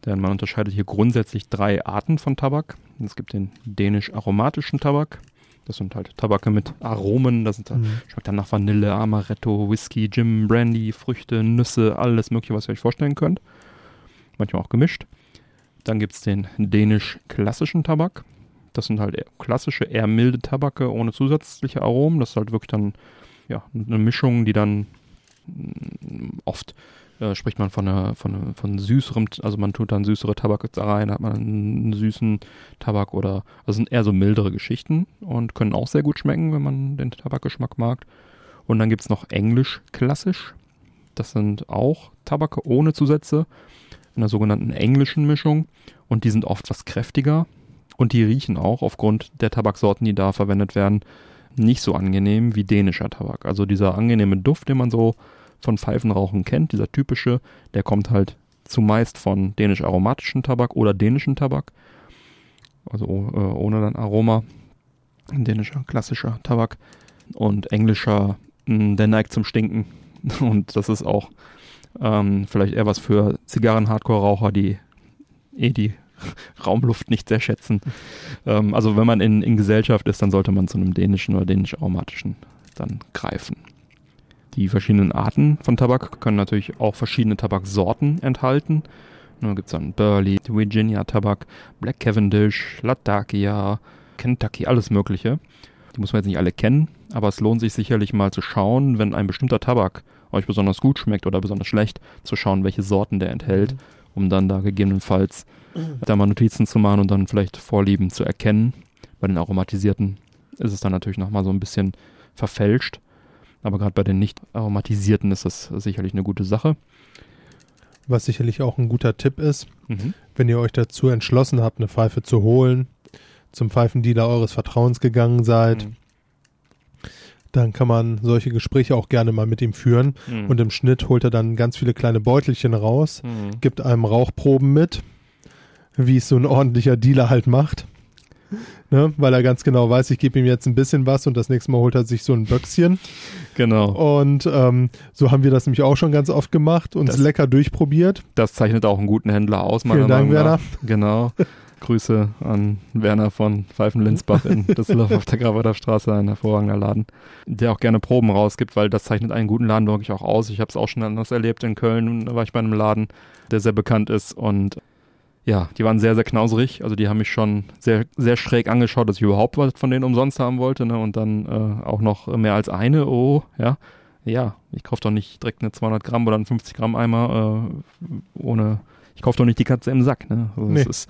Denn man unterscheidet hier grundsätzlich drei Arten von Tabak. Es gibt den dänisch-aromatischen Tabak. Das sind halt Tabake mit Aromen. Das sind, Mhm. schmeckt dann nach Vanille, Amaretto, Whisky, Gin, Brandy, Früchte, Nüsse, alles mögliche, was ihr euch vorstellen könnt. Manchmal auch gemischt. Dann gibt es den dänisch-klassischen Tabak. Das sind halt klassische, eher milde Tabake ohne zusätzliche Aromen. Das ist halt wirklich dann ja, eine Mischung, die dann mm, oft äh, spricht man von, einer, von, von süßerem, also man tut dann süßere Tabak da rein, hat man einen süßen Tabak oder, also sind eher so mildere Geschichten und können auch sehr gut schmecken, wenn man den Tabakgeschmack mag. Und dann gibt es noch Englisch klassisch. Das sind auch Tabake ohne Zusätze in der sogenannten englischen Mischung und die sind oft was kräftiger und die riechen auch aufgrund der Tabaksorten, die da verwendet werden, nicht so angenehm wie dänischer Tabak. Also dieser angenehme Duft, den man so von Pfeifenrauchen kennt, dieser typische, der kommt halt zumeist von dänisch-aromatischen Tabak oder dänischen Tabak. Also äh, ohne dann Aroma. Dänischer, klassischer Tabak. Und englischer, mh, der neigt zum Stinken. Und das ist auch ähm, vielleicht eher was für Zigarren-Hardcore-Raucher, die eh die Raumluft nicht sehr schätzen. Ähm, also wenn man in, in Gesellschaft ist, dann sollte man zu einem dänischen oder dänisch-aromatischen dann greifen. Die verschiedenen Arten von Tabak können natürlich auch verschiedene Tabaksorten enthalten. Da gibt es dann Burley, Virginia Tabak, Black Cavendish, Latakia, Kentucky, alles Mögliche. Die muss man jetzt nicht alle kennen, aber es lohnt sich sicherlich mal zu schauen, wenn ein bestimmter Tabak euch besonders gut schmeckt oder besonders schlecht, zu schauen, welche Sorten der enthält, um dann da gegebenenfalls da mal Notizen zu machen und dann vielleicht Vorlieben zu erkennen. Bei den aromatisierten ist es dann natürlich nochmal so ein bisschen verfälscht. Aber gerade bei den nicht aromatisierten ist das sicherlich eine gute Sache. Was sicherlich auch ein guter Tipp ist, Mhm. wenn ihr euch dazu entschlossen habt, eine Pfeife zu holen, zum Pfeifendealer eures Vertrauens gegangen seid, Mhm. dann kann man solche Gespräche auch gerne mal mit ihm führen. Mhm. Und im Schnitt holt er dann ganz viele kleine Beutelchen raus, Mhm. gibt einem Rauchproben mit, wie es so ein ordentlicher Dealer halt macht. Ne? Weil er ganz genau weiß, ich gebe ihm jetzt ein bisschen was und das nächste Mal holt er sich so ein Böckschen. Genau. Und ähm, so haben wir das nämlich auch schon ganz oft gemacht, uns Das- lecker durchprobiert. Das zeichnet auch einen guten Händler aus, Vielen Dank, Meinung nach. Genau. Grüße an Werner von Pfeifen-Linsbach in Düsseldorf auf der Gravater Straße, ein hervorragender Laden, der auch gerne Proben rausgibt, weil das zeichnet einen guten Laden wirklich auch aus. Ich habe es auch schon anders erlebt in Köln, da war ich bei einem Laden, der sehr bekannt ist und ja, die waren sehr, sehr knauserig. Also die haben mich schon sehr, sehr schräg angeschaut, dass ich überhaupt was von denen umsonst haben wollte. Ne? Und dann äh, auch noch mehr als eine. Oh, ja. Ja, ich kaufe doch nicht direkt eine 200 Gramm oder einen 50 Gramm Eimer äh, ohne. Ich kaufe doch nicht die Katze im Sack. Ne? Also Nee. ist,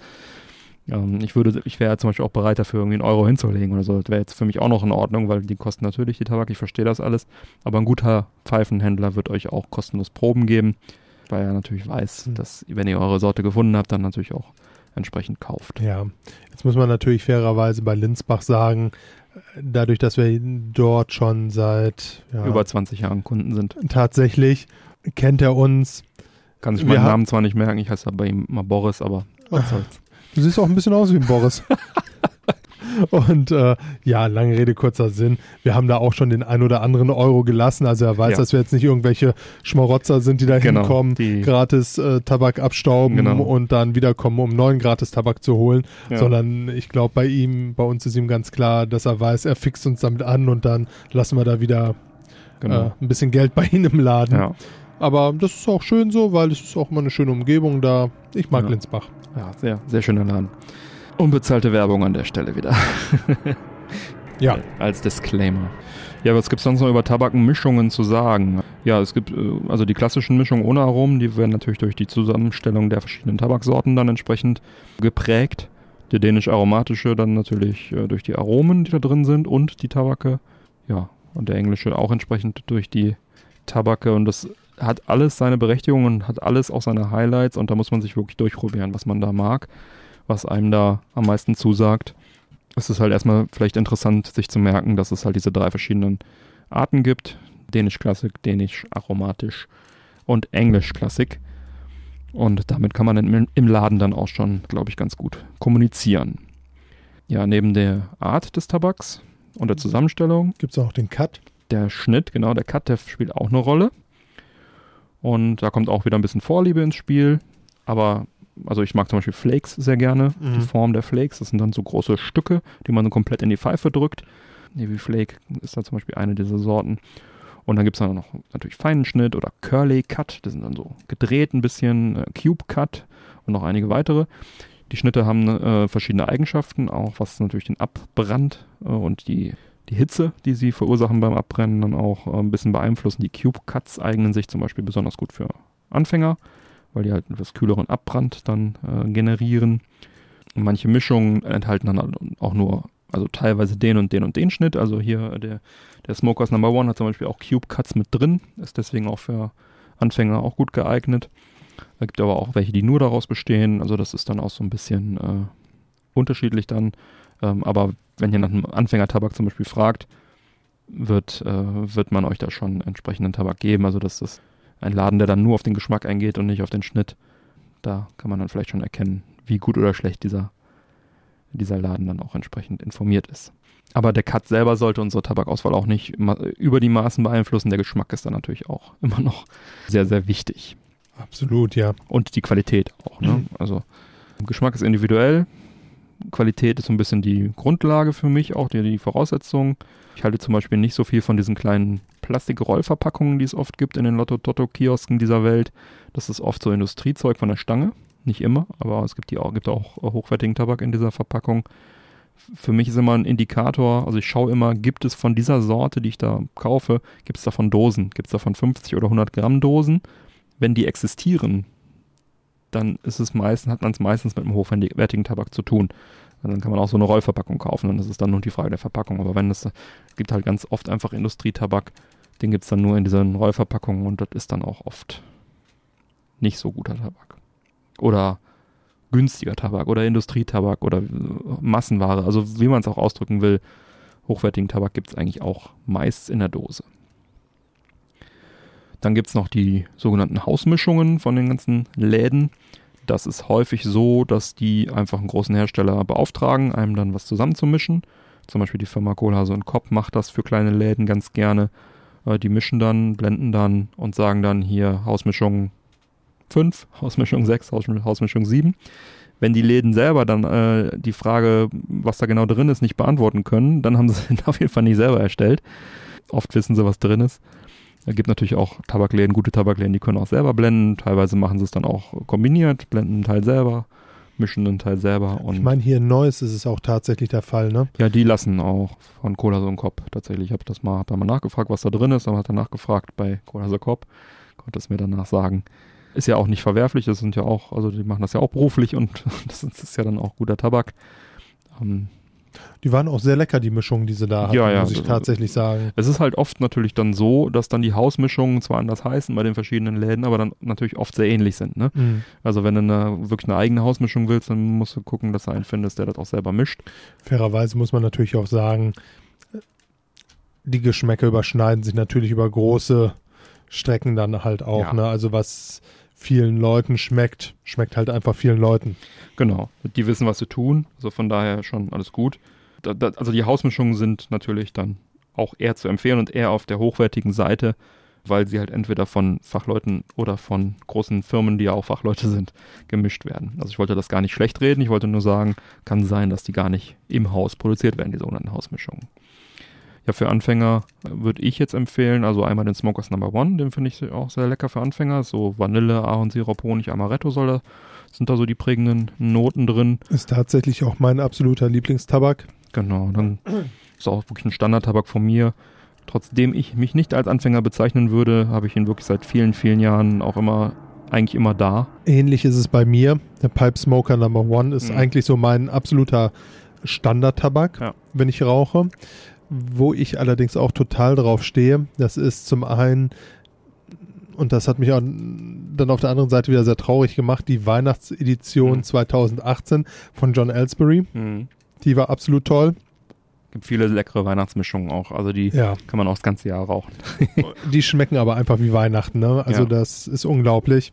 ähm, ich würde, ich wäre zum Beispiel auch bereit dafür irgendwie einen Euro hinzulegen oder so. Das wäre jetzt für mich auch noch in Ordnung, weil die kosten natürlich die Tabak. Ich verstehe das alles. Aber ein guter Pfeifenhändler wird euch auch kostenlos Proben geben, weil er natürlich weiß, Mhm. dass wenn ihr eure Sorte gefunden habt, dann natürlich auch entsprechend kauft. Ja, jetzt muss man natürlich fairerweise bei Linsbach sagen, dadurch, dass wir dort schon seit ja, Über 20 Jahren Kunden sind. tatsächlich kennt er uns. Kann sich meinen Namen zwar nicht merken, ich heiße bei ihm mal Boris, aber was soll's. Du siehst auch ein bisschen aus wie ein Boris. Und äh, ja, lange Rede, kurzer Sinn. Wir haben da auch schon den ein oder anderen Euro gelassen. Also er weiß, Ja. dass wir jetzt nicht irgendwelche Schmarotzer sind, die da Genau, hinkommen, die- gratis äh, Tabak abstauben Genau. und dann wiederkommen, um neuen gratis Tabak zu holen. Ja. Sondern ich glaube, bei ihm, bei uns ist ihm ganz klar, dass er weiß, er fixt uns damit an und dann lassen wir da wieder Genau. äh, ein bisschen Geld bei ihm im Laden. ja. Aber das ist auch schön so, weil es ist auch immer eine schöne Umgebung da. Ich mag Ja. Linsbach. ja, sehr, sehr schöner Laden. Unbezahlte Werbung an der Stelle wieder. Ja. Als Disclaimer. Ja, was gibt's sonst noch über Tabakenmischungen zu sagen? Ja, es gibt äh, also die klassischen Mischungen ohne Aromen, die werden natürlich durch die Zusammenstellung der verschiedenen Tabaksorten dann entsprechend geprägt. Die dänisch-aromatische dann natürlich äh, durch die Aromen, die da drin sind und die Tabake. Ja, und der englische auch entsprechend durch die Tabake und das hat alles seine Berechtigung und hat alles auch seine Highlights und da muss man sich wirklich durchprobieren, was man da mag, was einem da am meisten zusagt. Es ist halt erstmal vielleicht interessant, sich zu merken, dass es halt diese drei verschiedenen Arten gibt. Dänisch Klassik, Dänisch Aromatisch und Englisch Klassik. Und damit kann man im, im Laden dann auch schon, glaube ich, ganz gut kommunizieren. Ja, neben der Art des Tabaks und der Zusammenstellung Gibt es auch den Cut? der Schnitt, genau, der Cut, der spielt auch eine Rolle. Und da kommt auch wieder ein bisschen Vorliebe ins Spiel. Aber, also ich mag zum Beispiel Flakes sehr gerne. Mhm. Die Form der Flakes, das sind dann so große Stücke, die man so komplett in die Pfeife drückt. Navy Flake ist da zum Beispiel eine dieser Sorten. Und dann gibt es dann noch natürlich feinen Schnitt oder Curly Cut, das sind dann so gedreht ein bisschen, äh, Cube Cut und noch einige weitere. Die Schnitte haben äh, verschiedene Eigenschaften, auch was natürlich den Abbrand äh, und die, die Hitze, die sie verursachen beim Abbrennen, dann auch äh, ein bisschen beeinflussen. Die Cube Cuts eignen sich zum Beispiel besonders gut für Anfänger, weil die halt einen etwas kühleren Abbrand dann äh, generieren. Und manche Mischungen enthalten dann auch nur, also teilweise den und den und den Schnitt. Also hier der, der Smokers Number One hat zum Beispiel auch Cube Cuts mit drin, ist deswegen auch für Anfänger auch gut geeignet. Es gibt aber auch welche, die nur daraus bestehen. Also das ist dann auch so ein bisschen äh, unterschiedlich dann. Ähm, aber wenn ihr nach einem Anfängertabak zum Beispiel fragt, wird, äh, wird man euch da schon entsprechenden Tabak geben. Also das ist ein Laden, der dann nur auf den Geschmack eingeht und nicht auf den Schnitt. Da kann man dann vielleicht schon erkennen, wie gut oder schlecht dieser, dieser Laden dann auch entsprechend informiert ist. Aber der Cut selber sollte unsere Tabakauswahl auch nicht über die Maßen beeinflussen. Der Geschmack ist dann natürlich auch immer noch sehr, sehr wichtig. Absolut, ja. Und die Qualität auch. Ne? Mhm. Also Geschmack ist individuell. Qualität ist so ein bisschen die Grundlage für mich, auch die, die Voraussetzung. Ich halte zum Beispiel nicht so viel von diesen kleinen Plastikrollverpackungen, die es oft gibt in den Lotto-Totto-Kiosken dieser Welt. Das ist oft so Industriezeug von der Stange. Nicht immer, aber es gibt, die auch, gibt auch äh, hochwertigen Tabak in dieser Verpackung. Für mich ist immer ein Indikator, also ich schaue immer, gibt es von dieser Sorte, die ich da kaufe, gibt es davon Dosen? Gibt es davon 50 oder 100 Gramm Dosen? Wenn die existieren, dann ist es meistens, hat man es meistens mit einem hochwertigen Tabak zu tun. Und dann kann man auch so eine Rollverpackung kaufen und das ist dann nur die Frage der Verpackung. Aber wenn es, es gibt halt ganz oft einfach Industrietabak, den gibt es dann nur in diesen Rollverpackungen und das ist dann auch oft nicht so guter Tabak. Oder günstiger Tabak oder Industrietabak oder äh, Massenware, also wie man es auch ausdrücken will, hochwertigen Tabak gibt es eigentlich auch meist in der Dose. Dann gibt es noch die sogenannten Hausmischungen von den ganzen Läden. Das ist häufig so, dass die einfach einen großen Hersteller beauftragen, einem dann was zusammenzumischen. Zum Beispiel die Firma Kohlhase und Kopp macht das für kleine Läden ganz gerne. Äh, die mischen dann, blenden dann und sagen dann hier Hausmischung 5, Hausmischung 6, Hausmischung 7. Wenn die Läden selber dann äh, die Frage, was da genau drin ist, nicht beantworten können, dann haben sie auf jeden Fall nicht selber erstellt. Oft wissen sie, was drin ist. Es gibt natürlich auch Tabakläden, gute Tabakläden, die können auch selber blenden. Teilweise machen sie es dann auch kombiniert, blenden einen Teil selber, mischen einen Teil selber. Und ich meine, hier in Neuss ist es auch tatsächlich der Fall, ne? Ja, die lassen auch von Cola so einen Kopf. Tatsächlich, ich habe das mal, hab da mal nachgefragt, was da drin ist, aber hat er nachgefragt bei Cola so Kopf, konnte es mir danach sagen. Ist ja auch nicht verwerflich, das sind ja auch, also die machen das ja auch beruflich und das ist ja dann auch guter Tabak. Ähm, die waren auch sehr lecker, die Mischungen, die sie da hatten, Ja, ja, muss ich tatsächlich sagen. Es ist halt oft natürlich dann so, dass dann die Hausmischungen zwar anders heißen bei den verschiedenen Läden, aber dann natürlich oft sehr ähnlich sind. Ne? Mhm. Also wenn du eine, wirklich eine eigene Hausmischung willst, dann musst du gucken, dass du einen findest, der das auch selber mischt. Fairerweise muss man natürlich auch sagen, die Geschmäcker überschneiden sich natürlich über große Strecken dann halt auch. Ja. Ne? Also was vielen Leuten schmeckt, schmeckt halt einfach vielen Leuten. Genau, die wissen, was sie tun. Also von daher schon alles gut. Da, da, also die Hausmischungen sind natürlich dann auch eher zu empfehlen und eher auf der hochwertigen Seite, weil sie halt entweder von Fachleuten oder von großen Firmen, die ja auch Fachleute sind, gemischt werden. Also ich wollte das gar nicht schlecht reden, ich wollte nur sagen, kann sein, dass die gar nicht im Haus produziert werden, die sogenannten Hausmischungen. Ja, für Anfänger würde ich jetzt empfehlen, also einmal den Smokers Number One, den finde ich auch sehr lecker für Anfänger. So Vanille, Ahornsirup, Honig, Amaretto soll da, sind da so die prägenden Noten drin. Ist tatsächlich auch mein absoluter Lieblingstabak. Genau, dann ist auch wirklich ein Standardtabak von mir. Trotzdem ich mich nicht als Anfänger bezeichnen würde, habe ich ihn wirklich seit vielen, vielen Jahren auch immer, eigentlich immer da. Ähnlich ist es bei mir. Der Pipe Smoker Number One ist Mhm. eigentlich so mein absoluter Standardtabak, Ja. wenn ich rauche. Wo ich allerdings auch total drauf stehe, das ist zum einen, und das hat mich auch dann auf der anderen Seite wieder sehr traurig gemacht, die Weihnachtsedition Mhm. 2018 von John Ellsbury. Die war absolut toll. Gibt viele leckere Weihnachtsmischungen auch. Also die Ja. kann man auch das ganze Jahr rauchen. Die schmecken aber einfach wie Weihnachten, ne? Also Ja. das ist unglaublich.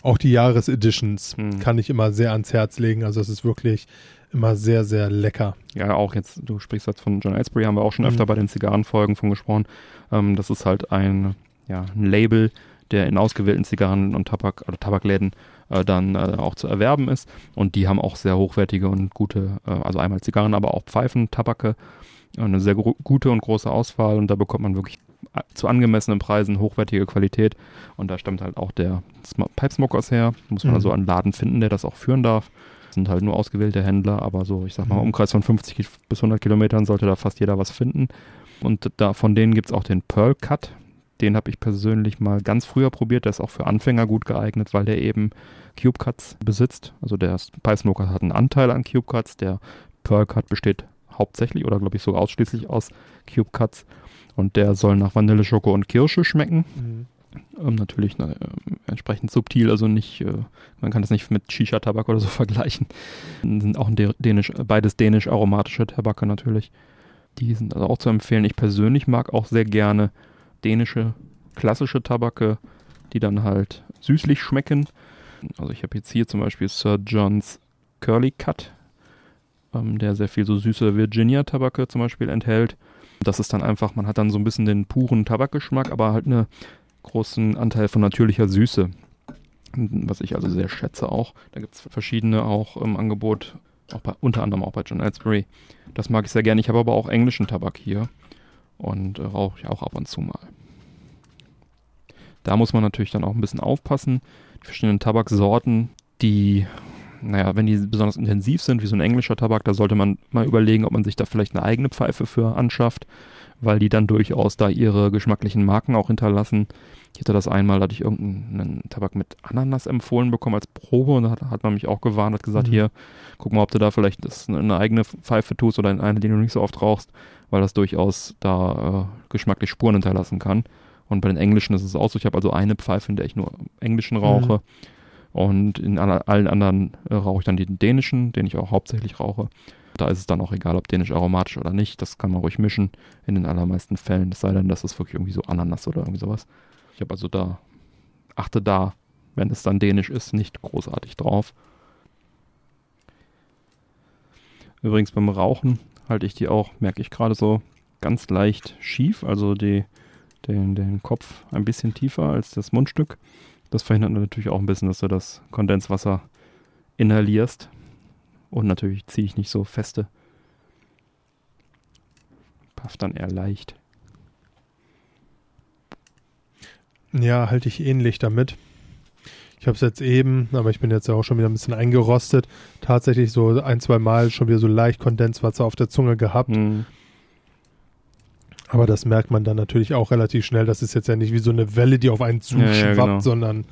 Auch die Jahreseditions Mhm. kann ich immer sehr ans Herz legen. Also es ist wirklich immer sehr, sehr lecker. Ja, auch jetzt, du sprichst jetzt von John Ellsbury, haben wir auch schon Mhm. öfter bei den Zigarrenfolgen von gesprochen. Ähm, das ist halt ein, ja, ein Label, der in ausgewählten Zigarren- und Tabak, oder Tabakläden äh, dann äh, auch zu erwerben ist. Und die haben auch sehr hochwertige und gute, äh, also einmal Zigarren, aber auch Pfeifen, Tabake, äh, eine sehr gute und große Auswahl und da bekommt man wirklich a- zu angemessenen Preisen hochwertige Qualität. Und da stammt halt auch der Pipe Smokers her. Muss man Mhm. also einen Laden finden, der das auch führen darf. Sind halt nur ausgewählte Händler, aber so, ich sag mal, Mhm. Umkreis von 50 ki- bis 100 Kilometern sollte da fast jeder was finden. Und da, von denen gibt's auch den Pearl Cut. Den habe ich persönlich mal ganz früher probiert. Der ist auch für Anfänger gut geeignet, weil der eben Cube Cuts besitzt. Also der Smoker hat einen Anteil an Cube Cuts. Der Pearl Cut besteht hauptsächlich oder glaube ich sogar ausschließlich aus Cube Cuts. Und der soll nach Vanille, Schoko und Kirsche schmecken. Ähm, natürlich ne, ähm, entsprechend subtil, also nicht, äh, man kann das nicht mit Shisha-Tabak oder so vergleichen. Sind auch dänisch, beides dänisch aromatische Tabake natürlich. Die sind also auch zu empfehlen. Ich persönlich mag auch sehr gerne dänische klassische Tabake, die dann halt süßlich schmecken. Also ich habe jetzt hier zum Beispiel Sir John's Curly Cut, ähm, der sehr viel so süße Virginia-Tabake zum Beispiel enthält. Das ist dann einfach, man hat dann so ein bisschen den puren Tabakgeschmack, aber halt einen großen Anteil von natürlicher Süße. Was ich also sehr schätze auch. Da gibt es verschiedene auch im Angebot, auch bei, unter anderem auch bei John Ellsbury. Das mag ich sehr gerne. Ich habe aber auch englischen Tabak hier und äh, rauche ich auch ab und zu mal. Da muss man natürlich dann auch ein bisschen aufpassen. Die verschiedenen Tabaksorten, die, naja, wenn die besonders intensiv sind, wie so ein englischer Tabak, da sollte man mal überlegen, ob man sich da vielleicht eine eigene Pfeife für anschafft, weil die dann durchaus da ihre geschmacklichen Marken auch hinterlassen. Ich hatte das einmal, da hatte ich irgendeinen Tabak mit Ananas empfohlen bekommen als Probe und da hat, hat man mich auch gewarnt, hat gesagt, Mhm. hier, guck mal, ob du da vielleicht in eine eigene Pfeife tust oder in eine, die du nicht so oft rauchst, weil das durchaus da äh, geschmacklich Spuren hinterlassen kann. Und bei den Englischen ist es auch so, ich habe also eine Pfeife, in der ich nur Englischen rauche. Und in alle, allen anderen äh, rauche ich dann den dänischen, den ich auch hauptsächlich rauche. Da ist es dann auch egal, ob dänisch aromatisch oder nicht. Das kann man ruhig mischen in den allermeisten Fällen. Es sei denn, das ist wirklich irgendwie so Ananas oder irgendwie sowas. Ich habe also da, achte da wenn es dann dänisch ist, nicht großartig drauf. Übrigens beim Rauchen halte ich die auch, merke ich gerade so, ganz leicht schief, also die, den, den Kopf ein bisschen tiefer als das Mundstück. Das verhindert natürlich auch ein bisschen, dass du das Kondenswasser inhalierst. Und natürlich ziehe ich nicht so feste. Paff dann eher leicht. Ja, halte ich ähnlich damit. Ich habe es jetzt eben, aber ich bin jetzt ja auch schon wieder ein bisschen eingerostet, tatsächlich so ein, zwei Mal schon wieder so leicht Kondenswasser auf der Zunge gehabt. Mhm. Aber das merkt man dann natürlich auch relativ schnell. Das ist jetzt ja nicht wie so eine Welle, die auf einen zuschwappt, Ja, ja, genau. sondern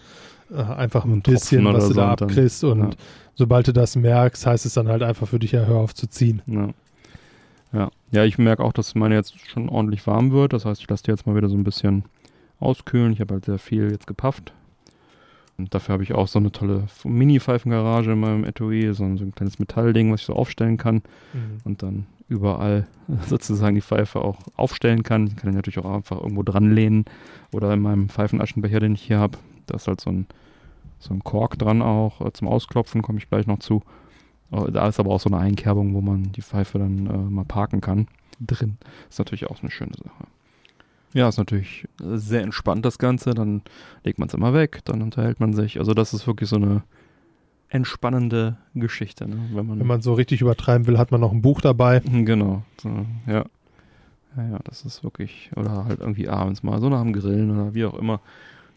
äh, einfach ein Ein bisschen, was du so da abkriegst. Und ja. sobald du das merkst, heißt es dann halt einfach für dich, ja, hör auf zu ziehen. Ja. Ja. ich merke auch, dass meine jetzt schon ordentlich warm wird. Das heißt, ich lasse die jetzt mal wieder so ein bisschen auskühlen. Ich habe halt sehr viel jetzt gepafft. Und dafür habe ich auch so eine tolle Mini-Pfeifengarage in meinem Etui, so ein, so ein kleines Metallding, was ich so aufstellen kann und dann überall sozusagen die Pfeife auch aufstellen kann. Ich kann die natürlich auch einfach irgendwo dran lehnen oder in meinem Pfeifenaschenbecher, den ich hier habe, da ist halt so ein, so ein Kork dran auch äh, zum Ausklopfen, komme ich gleich noch zu. Äh, Da ist aber auch so eine Einkerbung, wo man die Pfeife dann äh, mal parken kann. Drin. Ist natürlich auch eine schöne Sache. Ja, ist natürlich sehr entspannt das Ganze. Dann legt man es immer weg, dann unterhält man sich. Also das ist wirklich so eine entspannende Geschichte, ne? wenn man Wenn man so richtig übertreiben will, hat man noch ein Buch dabei. Genau, so, ja. Ja, ja, das ist wirklich, oder halt irgendwie abends mal, so nach dem Grillen oder wie auch immer.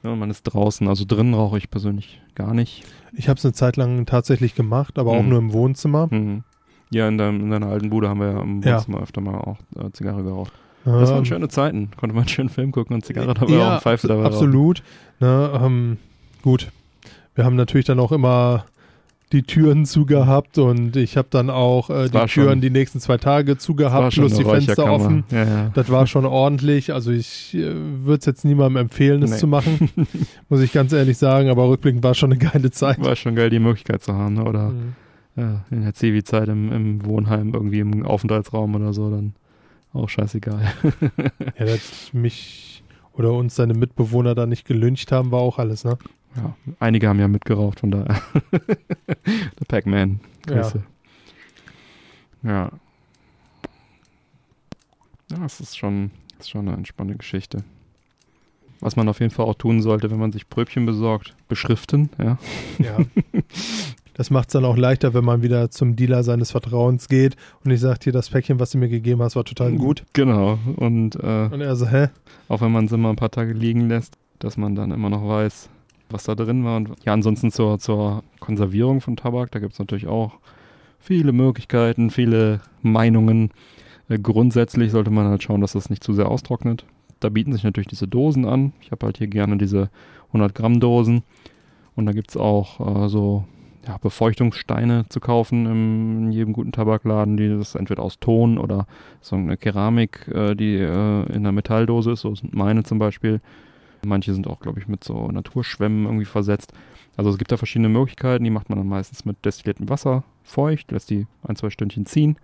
Ja, man ist draußen, also drinnen rauche ich persönlich gar nicht. Ich habe es eine Zeit lang tatsächlich gemacht, aber auch Mhm. nur im Wohnzimmer. Mhm. Ja, in, deinem, in deiner alten Bude haben wir ja im Ja. Wohnzimmer öfter mal auch äh, Zigarre geraucht. Das waren Ähm, schöne Zeiten. Konnte man einen schönen Film gucken und Zigarre dabei ja, auch, Pfeife dabei Absolut. Ne, ähm, gut. Wir haben natürlich dann auch immer die Türen zugehabt und ich habe dann auch äh, Das die Türen schon- die nächsten zwei Tage zugehabt, plus die Fenster offen. Ja, ja. Das war schon ordentlich. Also ich äh, würde es jetzt niemandem empfehlen, es Nee. zu machen, muss ich ganz ehrlich sagen. Aber rückblickend war es schon eine geile Zeit. War schon geil, die Möglichkeit zu haben, ne? Oder Mhm. ja, in der Zivi-Zeit im, im Wohnheim, irgendwie im Aufenthaltsraum oder so, dann auch scheißegal. Ja, dass mich oder uns seine Mitbewohner da nicht gelyncht haben, war auch alles, ne? Ja, einige haben ja mitgeraucht, von daher. Der Pac-Man. Grüße. Ja. Ja, es ist schon, ist schon eine entspannende Geschichte. Was man auf jeden Fall auch tun sollte, wenn man sich Pröbchen besorgt, beschriften, ja. Ja. Das macht es dann auch leichter, wenn man wieder zum Dealer seines Vertrauens geht und ich sage dir, das Päckchen, was du mir gegeben hast, war total gut. Genau. Und äh, Und er so, hä? auch wenn man es immer ein paar Tage liegen lässt, dass man dann immer noch weiß, was da drin war. Und ja, ansonsten zur, zur Konservierung von Tabak, da gibt es natürlich auch viele Möglichkeiten, viele Meinungen. Äh, grundsätzlich sollte man halt schauen, dass das nicht zu sehr austrocknet. Da bieten sich natürlich diese Dosen an. Ich habe halt hier gerne diese 100 Gramm Dosen. Und da gibt es auch äh, so ja, Befeuchtungssteine zu kaufen im, in jedem guten Tabakladen, die das entweder aus Ton oder so eine Keramik, äh, die äh, in einer Metalldose ist, so sind meine zum Beispiel. Manche sind auch, glaube ich, mit so Naturschwämmen irgendwie versetzt. Also es gibt da verschiedene Möglichkeiten, die macht man dann meistens mit destilliertem Wasser feucht, lässt die ein, zwei Stündchen ziehen,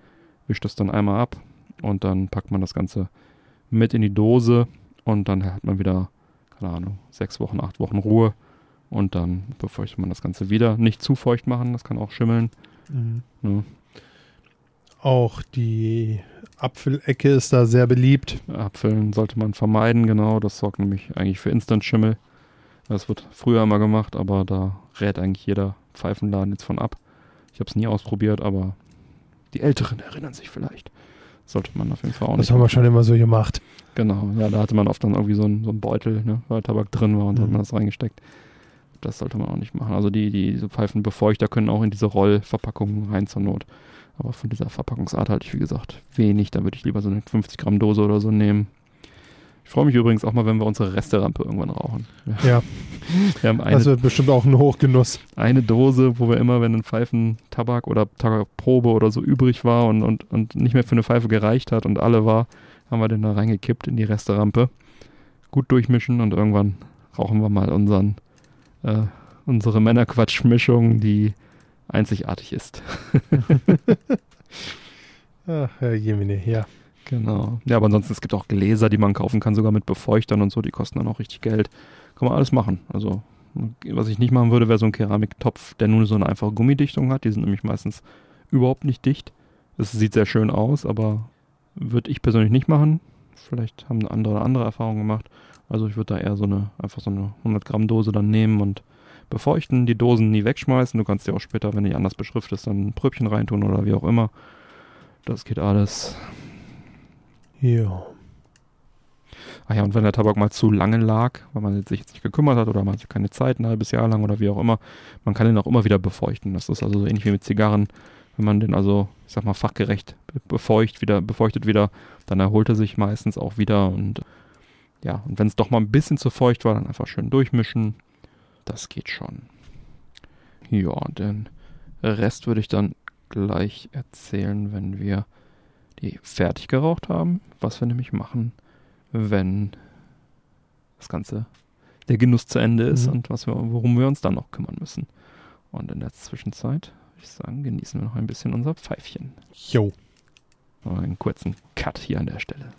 wischt das dann einmal ab und dann packt man das Ganze mit in die Dose und dann hat man wieder, keine Ahnung, sechs Wochen, acht Wochen Ruhe und dann befeuchtet man das Ganze wieder. Nicht zu feucht machen, das kann auch schimmeln. Ne? Auch die Apfelecke ist da sehr beliebt. Abfüllen sollte man vermeiden, genau. Das sorgt nämlich eigentlich für Instant-Schimmel. Das wird früher immer gemacht, aber da rät eigentlich jeder Pfeifenladen jetzt von ab. Ich habe es nie ausprobiert, aber die Älteren erinnern sich vielleicht. Sollte man auf jeden Fall auch Das haben wir schon immer so gemacht. Genau, ja, da hatte man oft dann irgendwie so einen, so einen Beutel, ne, weil Tabak drin war und da hat Mhm. man das reingesteckt. Das sollte man auch nicht machen. Also die, die diese Pfeifenbefeuchter können auch in diese Rollverpackungen rein zur Not. Aber von dieser Verpackungsart halte ich, wie gesagt, wenig. Da würde ich lieber so eine 50 Gramm Dose oder so nehmen. Ich freue mich übrigens auch mal, wenn wir unsere Resterampe irgendwann rauchen. Ja, Wir haben eine, das wird bestimmt auch ein Hochgenuss. eine Dose, wo wir immer, wenn ein Pfeifen Tabak oder Tabakprobe oder so übrig war und, und, und nicht mehr für eine Pfeife gereicht hat und alle war, haben wir den da reingekippt in die Resterampe. Gut durchmischen und irgendwann rauchen wir mal unseren, äh, unsere Männerquatschmischung, die einzigartig ist. Ach, Herr Jemine, ja. Genau. Ja, aber ansonsten, es gibt auch Gläser, die man kaufen kann, sogar mit Befeuchtern und so, die kosten dann auch richtig Geld. Kann man alles machen. Also Was ich nicht machen würde, wäre so ein Keramiktopf, der nur so eine einfache Gummidichtung hat. Die sind nämlich meistens überhaupt nicht dicht. Es sieht sehr schön aus, aber würde ich persönlich nicht machen. Vielleicht haben andere andere Erfahrungen gemacht. Also ich würde da eher so eine, einfach so eine 100 Gramm Dose dann nehmen und befeuchten, die Dosen nie wegschmeißen. Du kannst dir auch später, wenn du die anders beschriftest, dann ein Pröbchen reintun oder wie auch immer. Das geht alles. Ja. Ach ja, und wenn der Tabak mal zu lange lag, weil man sich jetzt nicht gekümmert hat oder man hatte keine Zeit, ein halbes Jahr lang oder wie auch immer, man kann den auch immer wieder befeuchten. Das ist also so ähnlich wie mit Zigarren. Wenn man den also, ich sag mal, fachgerecht befeucht wieder, befeuchtet wieder, dann erholt er sich meistens auch wieder und ja, und wenn es doch mal ein bisschen zu feucht war, dann einfach schön durchmischen. Das geht schon. Ja, den Rest würde ich dann gleich erzählen, wenn wir die fertig geraucht haben. Was wir nämlich machen, wenn das Ganze, der Genuss zu Ende ist Mhm. und was wir, worum wir uns dann noch kümmern müssen. Und in der Zwischenzeit, würde ich sagen, genießen wir noch ein bisschen unser Pfeifchen. Jo. Einen kurzen Cut hier an der Stelle.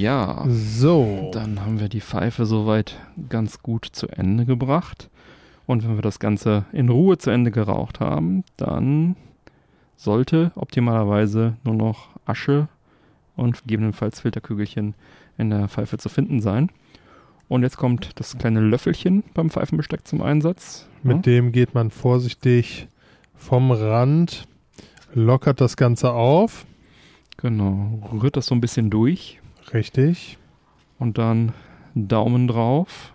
Ja, So. dann haben wir die Pfeife soweit ganz gut zu Ende gebracht. Und wenn wir das Ganze in Ruhe zu Ende geraucht haben, dann sollte optimalerweise nur noch Asche und gegebenenfalls Filterkügelchen in der Pfeife zu finden sein. Und jetzt kommt das kleine Löffelchen beim Pfeifenbesteck zum Einsatz. Mit dem geht man vorsichtig vom Rand, lockert das Ganze auf. Genau, rührt das so ein bisschen durch Richtig. und dann Daumen drauf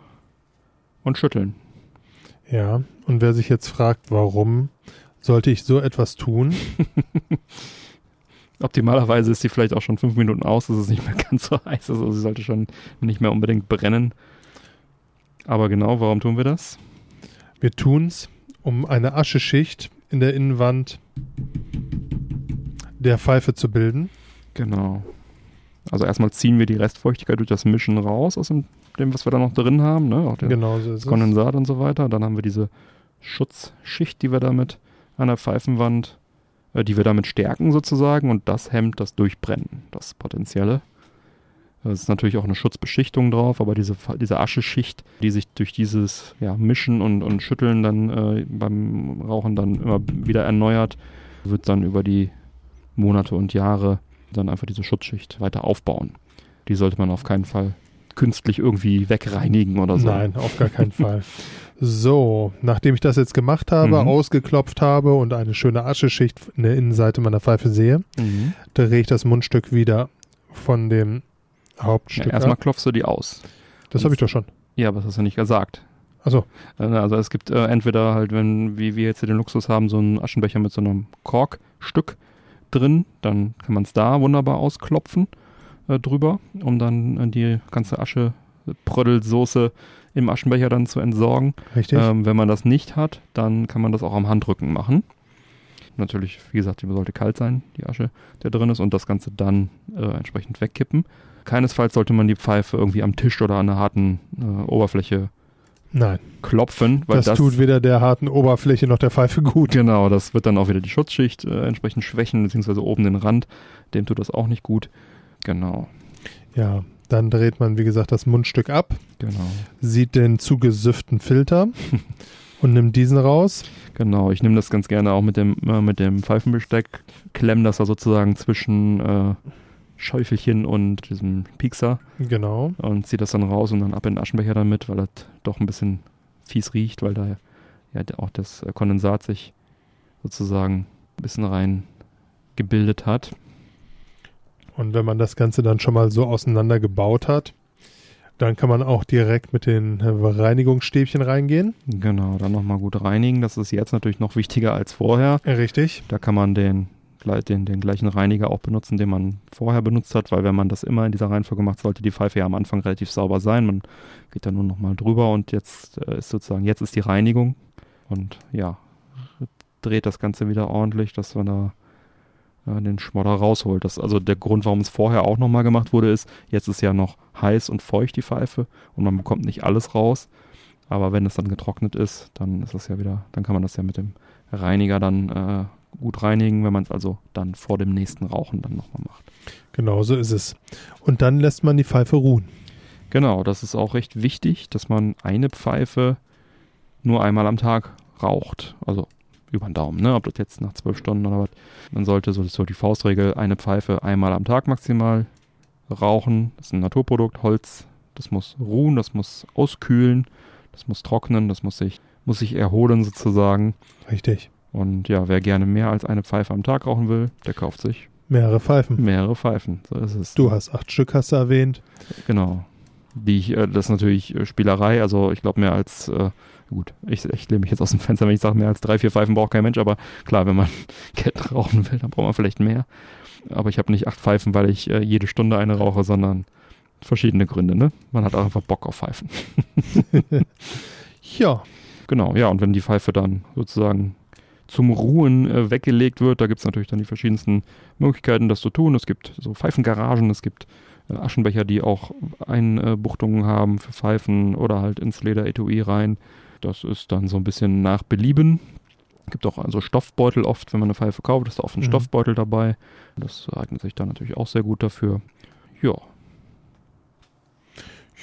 und schütteln. Ja. Und wer sich jetzt fragt, warum sollte ich so etwas tun? Optimalerweise ist sie vielleicht auch schon fünf Minuten aus, dass es nicht mehr ganz so heiß ist. Also sie sollte schon nicht mehr unbedingt brennen. Aber genau, warum tun wir das? Wir tun's, um eine Ascheschicht in der Innenwand der Pfeife zu bilden. Genau. Also erstmal ziehen wir die Restfeuchtigkeit durch das Mischen raus aus dem, dem was wir da noch drin haben. Ne? Auch der Genau so ist das es. Kondensat und so weiter. Dann haben wir diese Schutzschicht, die wir damit an der Pfeifenwand, äh, die wir damit stärken sozusagen. Und das hemmt das Durchbrennen, das Potenzielle. Es ist natürlich auch eine Schutzbeschichtung drauf, aber diese, diese Ascheschicht, die sich durch dieses ja, Mischen und, und Schütteln dann äh, beim Rauchen dann immer wieder erneuert, wird dann über die Monate und Jahre dann einfach diese Schutzschicht weiter aufbauen. Die sollte man auf keinen Fall künstlich irgendwie wegreinigen oder so. Nein, auf gar keinen Fall. So, nachdem ich das jetzt gemacht habe, Mhm. ausgeklopft habe und eine schöne Ascheschicht in der Innenseite meiner Pfeife sehe, Mhm. drehe ich das Mundstück wieder von dem Ja, Hauptstück erstmal ab. klopfst du die aus. Das habe ich doch schon. Ja, aber das hast du nicht gesagt. Achso, Äh, Also es gibt äh, entweder halt, wenn, wie wir jetzt hier den Luxus haben, so einen Aschenbecher mit so einem Korkstück drin, dann kann man es da wunderbar ausklopfen äh, drüber, um dann äh, die ganze Asche, Pröddelsoße im Aschenbecher dann zu entsorgen. richtig. Ähm, wenn man das nicht hat, dann kann man das auch am Handrücken machen. Natürlich, wie gesagt, die sollte kalt sein, die Asche, der drin ist, und das Ganze dann äh, entsprechend wegkippen. Keinesfalls sollte man die Pfeife irgendwie am Tisch oder an einer harten äh, Oberfläche Nein, klopfen, weil das, das, tut weder der harten Oberfläche noch der Pfeife gut. genau, das wird dann auch wieder die Schutzschicht äh, entsprechend schwächen, beziehungsweise oben den Rand, dem tut das auch nicht gut. Genau, Ja, dann dreht man, wie gesagt, das Mundstück ab, genau, sieht den zugesüfften Filter und nimmt diesen raus. genau. Ich nehme das ganz gerne auch mit dem äh, mit dem Pfeifenbesteck, klemm das da sozusagen zwischen äh, Schäufelchen und diesem Piekser Genau. und ziehe das dann raus und dann ab in den Aschenbecher damit, weil das doch ein bisschen fies riecht, weil da ja auch das Kondensat sich sozusagen ein bisschen rein gebildet hat. Und wenn man das Ganze dann schon mal so auseinander gebaut hat, dann kann man auch direkt mit den äh, Reinigungsstäbchen reingehen. Genau, dann nochmal gut reinigen. Das ist jetzt natürlich noch wichtiger als vorher. Richtig. Da kann man den, den, den gleichen Reiniger auch benutzen, den man vorher benutzt hat, weil wenn man das immer in dieser Reihenfolge macht, sollte die Pfeife ja am Anfang relativ sauber sein. Man geht da nur nochmal drüber und jetzt äh, ist sozusagen, jetzt ist die Reinigung und ja, dreht das Ganze wieder ordentlich, dass wir da äh, den Schmodder rausholt. Das also der Grund, warum es vorher auch nochmal gemacht wurde, ist, jetzt ist ja noch heiß und feucht die Pfeife und man bekommt nicht alles raus. Aber wenn es dann getrocknet ist, dann ist das ja wieder, dann kann man das ja mit dem Reiniger dann äh, gut reinigen, wenn man es also dann vor dem nächsten Rauchen dann nochmal macht. Genau so ist es. Und dann lässt man die Pfeife ruhen. Genau, das ist auch recht wichtig, dass man eine Pfeife nur einmal am Tag raucht. Also über den Daumen, ne? Ob das jetzt nach zwölf Stunden oder was. Man sollte, so ist so die Faustregel, eine Pfeife einmal am Tag maximal rauchen. Das ist ein Naturprodukt, Holz. Das muss ruhen, das muss auskühlen, das muss trocknen, das muss sich, muss sich erholen sozusagen. Richtig. Und ja, wer gerne mehr als eine Pfeife am Tag rauchen will, der kauft sich Mehrere Pfeifen. mehrere Pfeifen. So ist es. Du hast acht Stück, hast du erwähnt. Genau. Die ich, äh, das ist natürlich äh, Spielerei, also ich glaube mehr als, äh, gut, ich, ich lehne mich jetzt aus dem Fenster, wenn ich sage, mehr als drei, vier Pfeifen braucht kein Mensch, aber klar, wenn man Geld rauchen will, dann braucht man vielleicht mehr. Aber ich habe nicht acht Pfeifen, weil ich äh, jede Stunde eine rauche, sondern verschiedene Gründe, ne? Man hat auch einfach Bock auf Pfeifen. Ja, Genau, ja, und wenn die Pfeife dann sozusagen zum Ruhen äh, weggelegt wird, da gibt es natürlich dann die verschiedensten Möglichkeiten, das zu tun. Es gibt so Pfeifengaragen, es gibt äh, Aschenbecher, die auch Einbuchtungen haben für Pfeifen oder halt ins Lederetui rein. Das ist dann so ein bisschen nach Belieben. Gibt auch also Stoffbeutel oft, wenn man eine Pfeife kauft, ist da oft ein Mhm. Stoffbeutel dabei. Das eignet sich dann natürlich auch sehr gut dafür. Ja,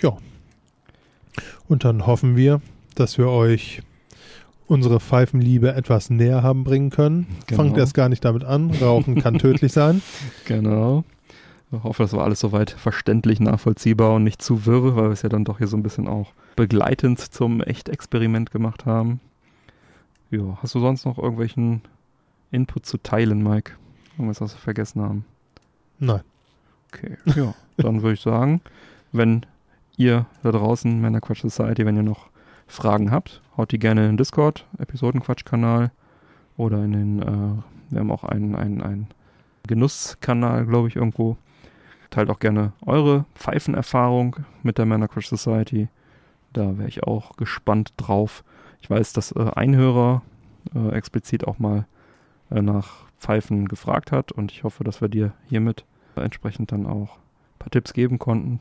ja. Und dann hoffen wir, dass wir euch unsere Pfeifenliebe etwas näher haben bringen können. Genau. Fangt erst gar nicht damit an. Rauchen kann tödlich sein. Genau. Ich hoffe, das war alles soweit verständlich, nachvollziehbar und nicht zu wirr, weil wir es ja dann doch hier so ein bisschen auch begleitend zum Echtexperiment gemacht haben. Ja, hast du sonst noch irgendwelchen Input zu teilen, Mike? Irgendwas, was wir vergessen haben? Nein. Okay, ja, dann würde ich sagen, wenn ihr da draußen, Männerquatsch Society, wenn ihr noch Fragen habt, haut die gerne in den Discord, Episodenquatsch-Kanal oder in den, äh, wir haben auch einen, einen, einen Genusskanal, glaube ich, irgendwo. Teilt auch gerne eure Pfeifenerfahrung mit der Männerquatsch Society. Da wäre ich auch gespannt drauf. Ich weiß, dass äh, ein Hörer äh, explizit auch mal äh, nach Pfeifen gefragt hat und ich hoffe, dass wir dir hiermit entsprechend dann auch ein paar Tipps geben konnten.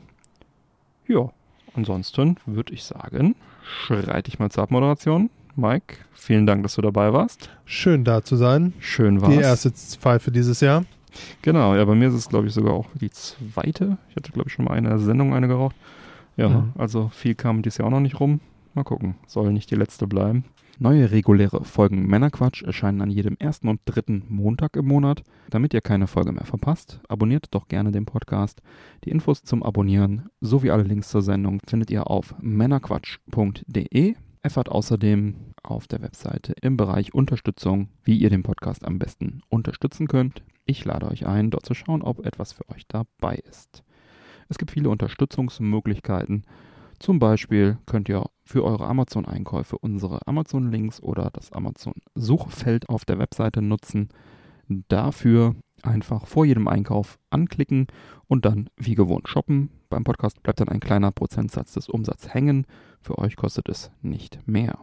Ja, ansonsten würde ich sagen, schreite ich mal zur Abmoderation. Mike, vielen Dank, dass du dabei warst. Schön da zu sein. Schön war's. Die erste Pfeife dieses Jahr. Genau, ja, bei mir ist es, glaube ich, sogar auch die zweite. Ich hatte, glaube ich, schon mal eine Sendung eine geraucht. Ja, Mhm. also viel kam dieses Jahr auch noch nicht rum. Mal gucken, soll nicht die letzte bleiben. Neue reguläre Folgen Männerquatsch erscheinen an jedem ersten und dritten Montag im Monat. Damit ihr keine Folge mehr verpasst, abonniert doch gerne den Podcast. Die Infos zum Abonnieren sowie alle Links zur Sendung findet ihr auf männerquatsch.de. Erfahrt außerdem auf der Webseite im Bereich Unterstützung, wie ihr den Podcast am besten unterstützen könnt. Ich lade euch ein, dort zu schauen, ob etwas für euch dabei ist. Es gibt viele Unterstützungsmöglichkeiten. Zum Beispiel könnt ihr für eure Amazon-Einkäufe unsere Amazon-Links oder das Amazon-Suchfeld auf der Webseite nutzen. Dafür einfach vor jedem Einkauf anklicken und dann wie gewohnt shoppen. Beim Podcast bleibt dann ein kleiner Prozentsatz des Umsatzes hängen. Für euch kostet es nicht mehr.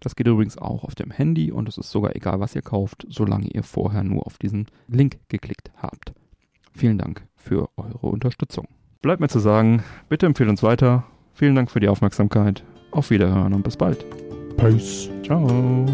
Das geht übrigens auch auf dem Handy und es ist sogar egal, was ihr kauft, solange ihr vorher nur auf diesen Link geklickt habt. Vielen Dank für eure Unterstützung. Bleibt mir zu sagen, bitte empfehlt uns weiter. Vielen Dank für die Aufmerksamkeit. Auf Wiederhören und bis bald. Peace. Ciao.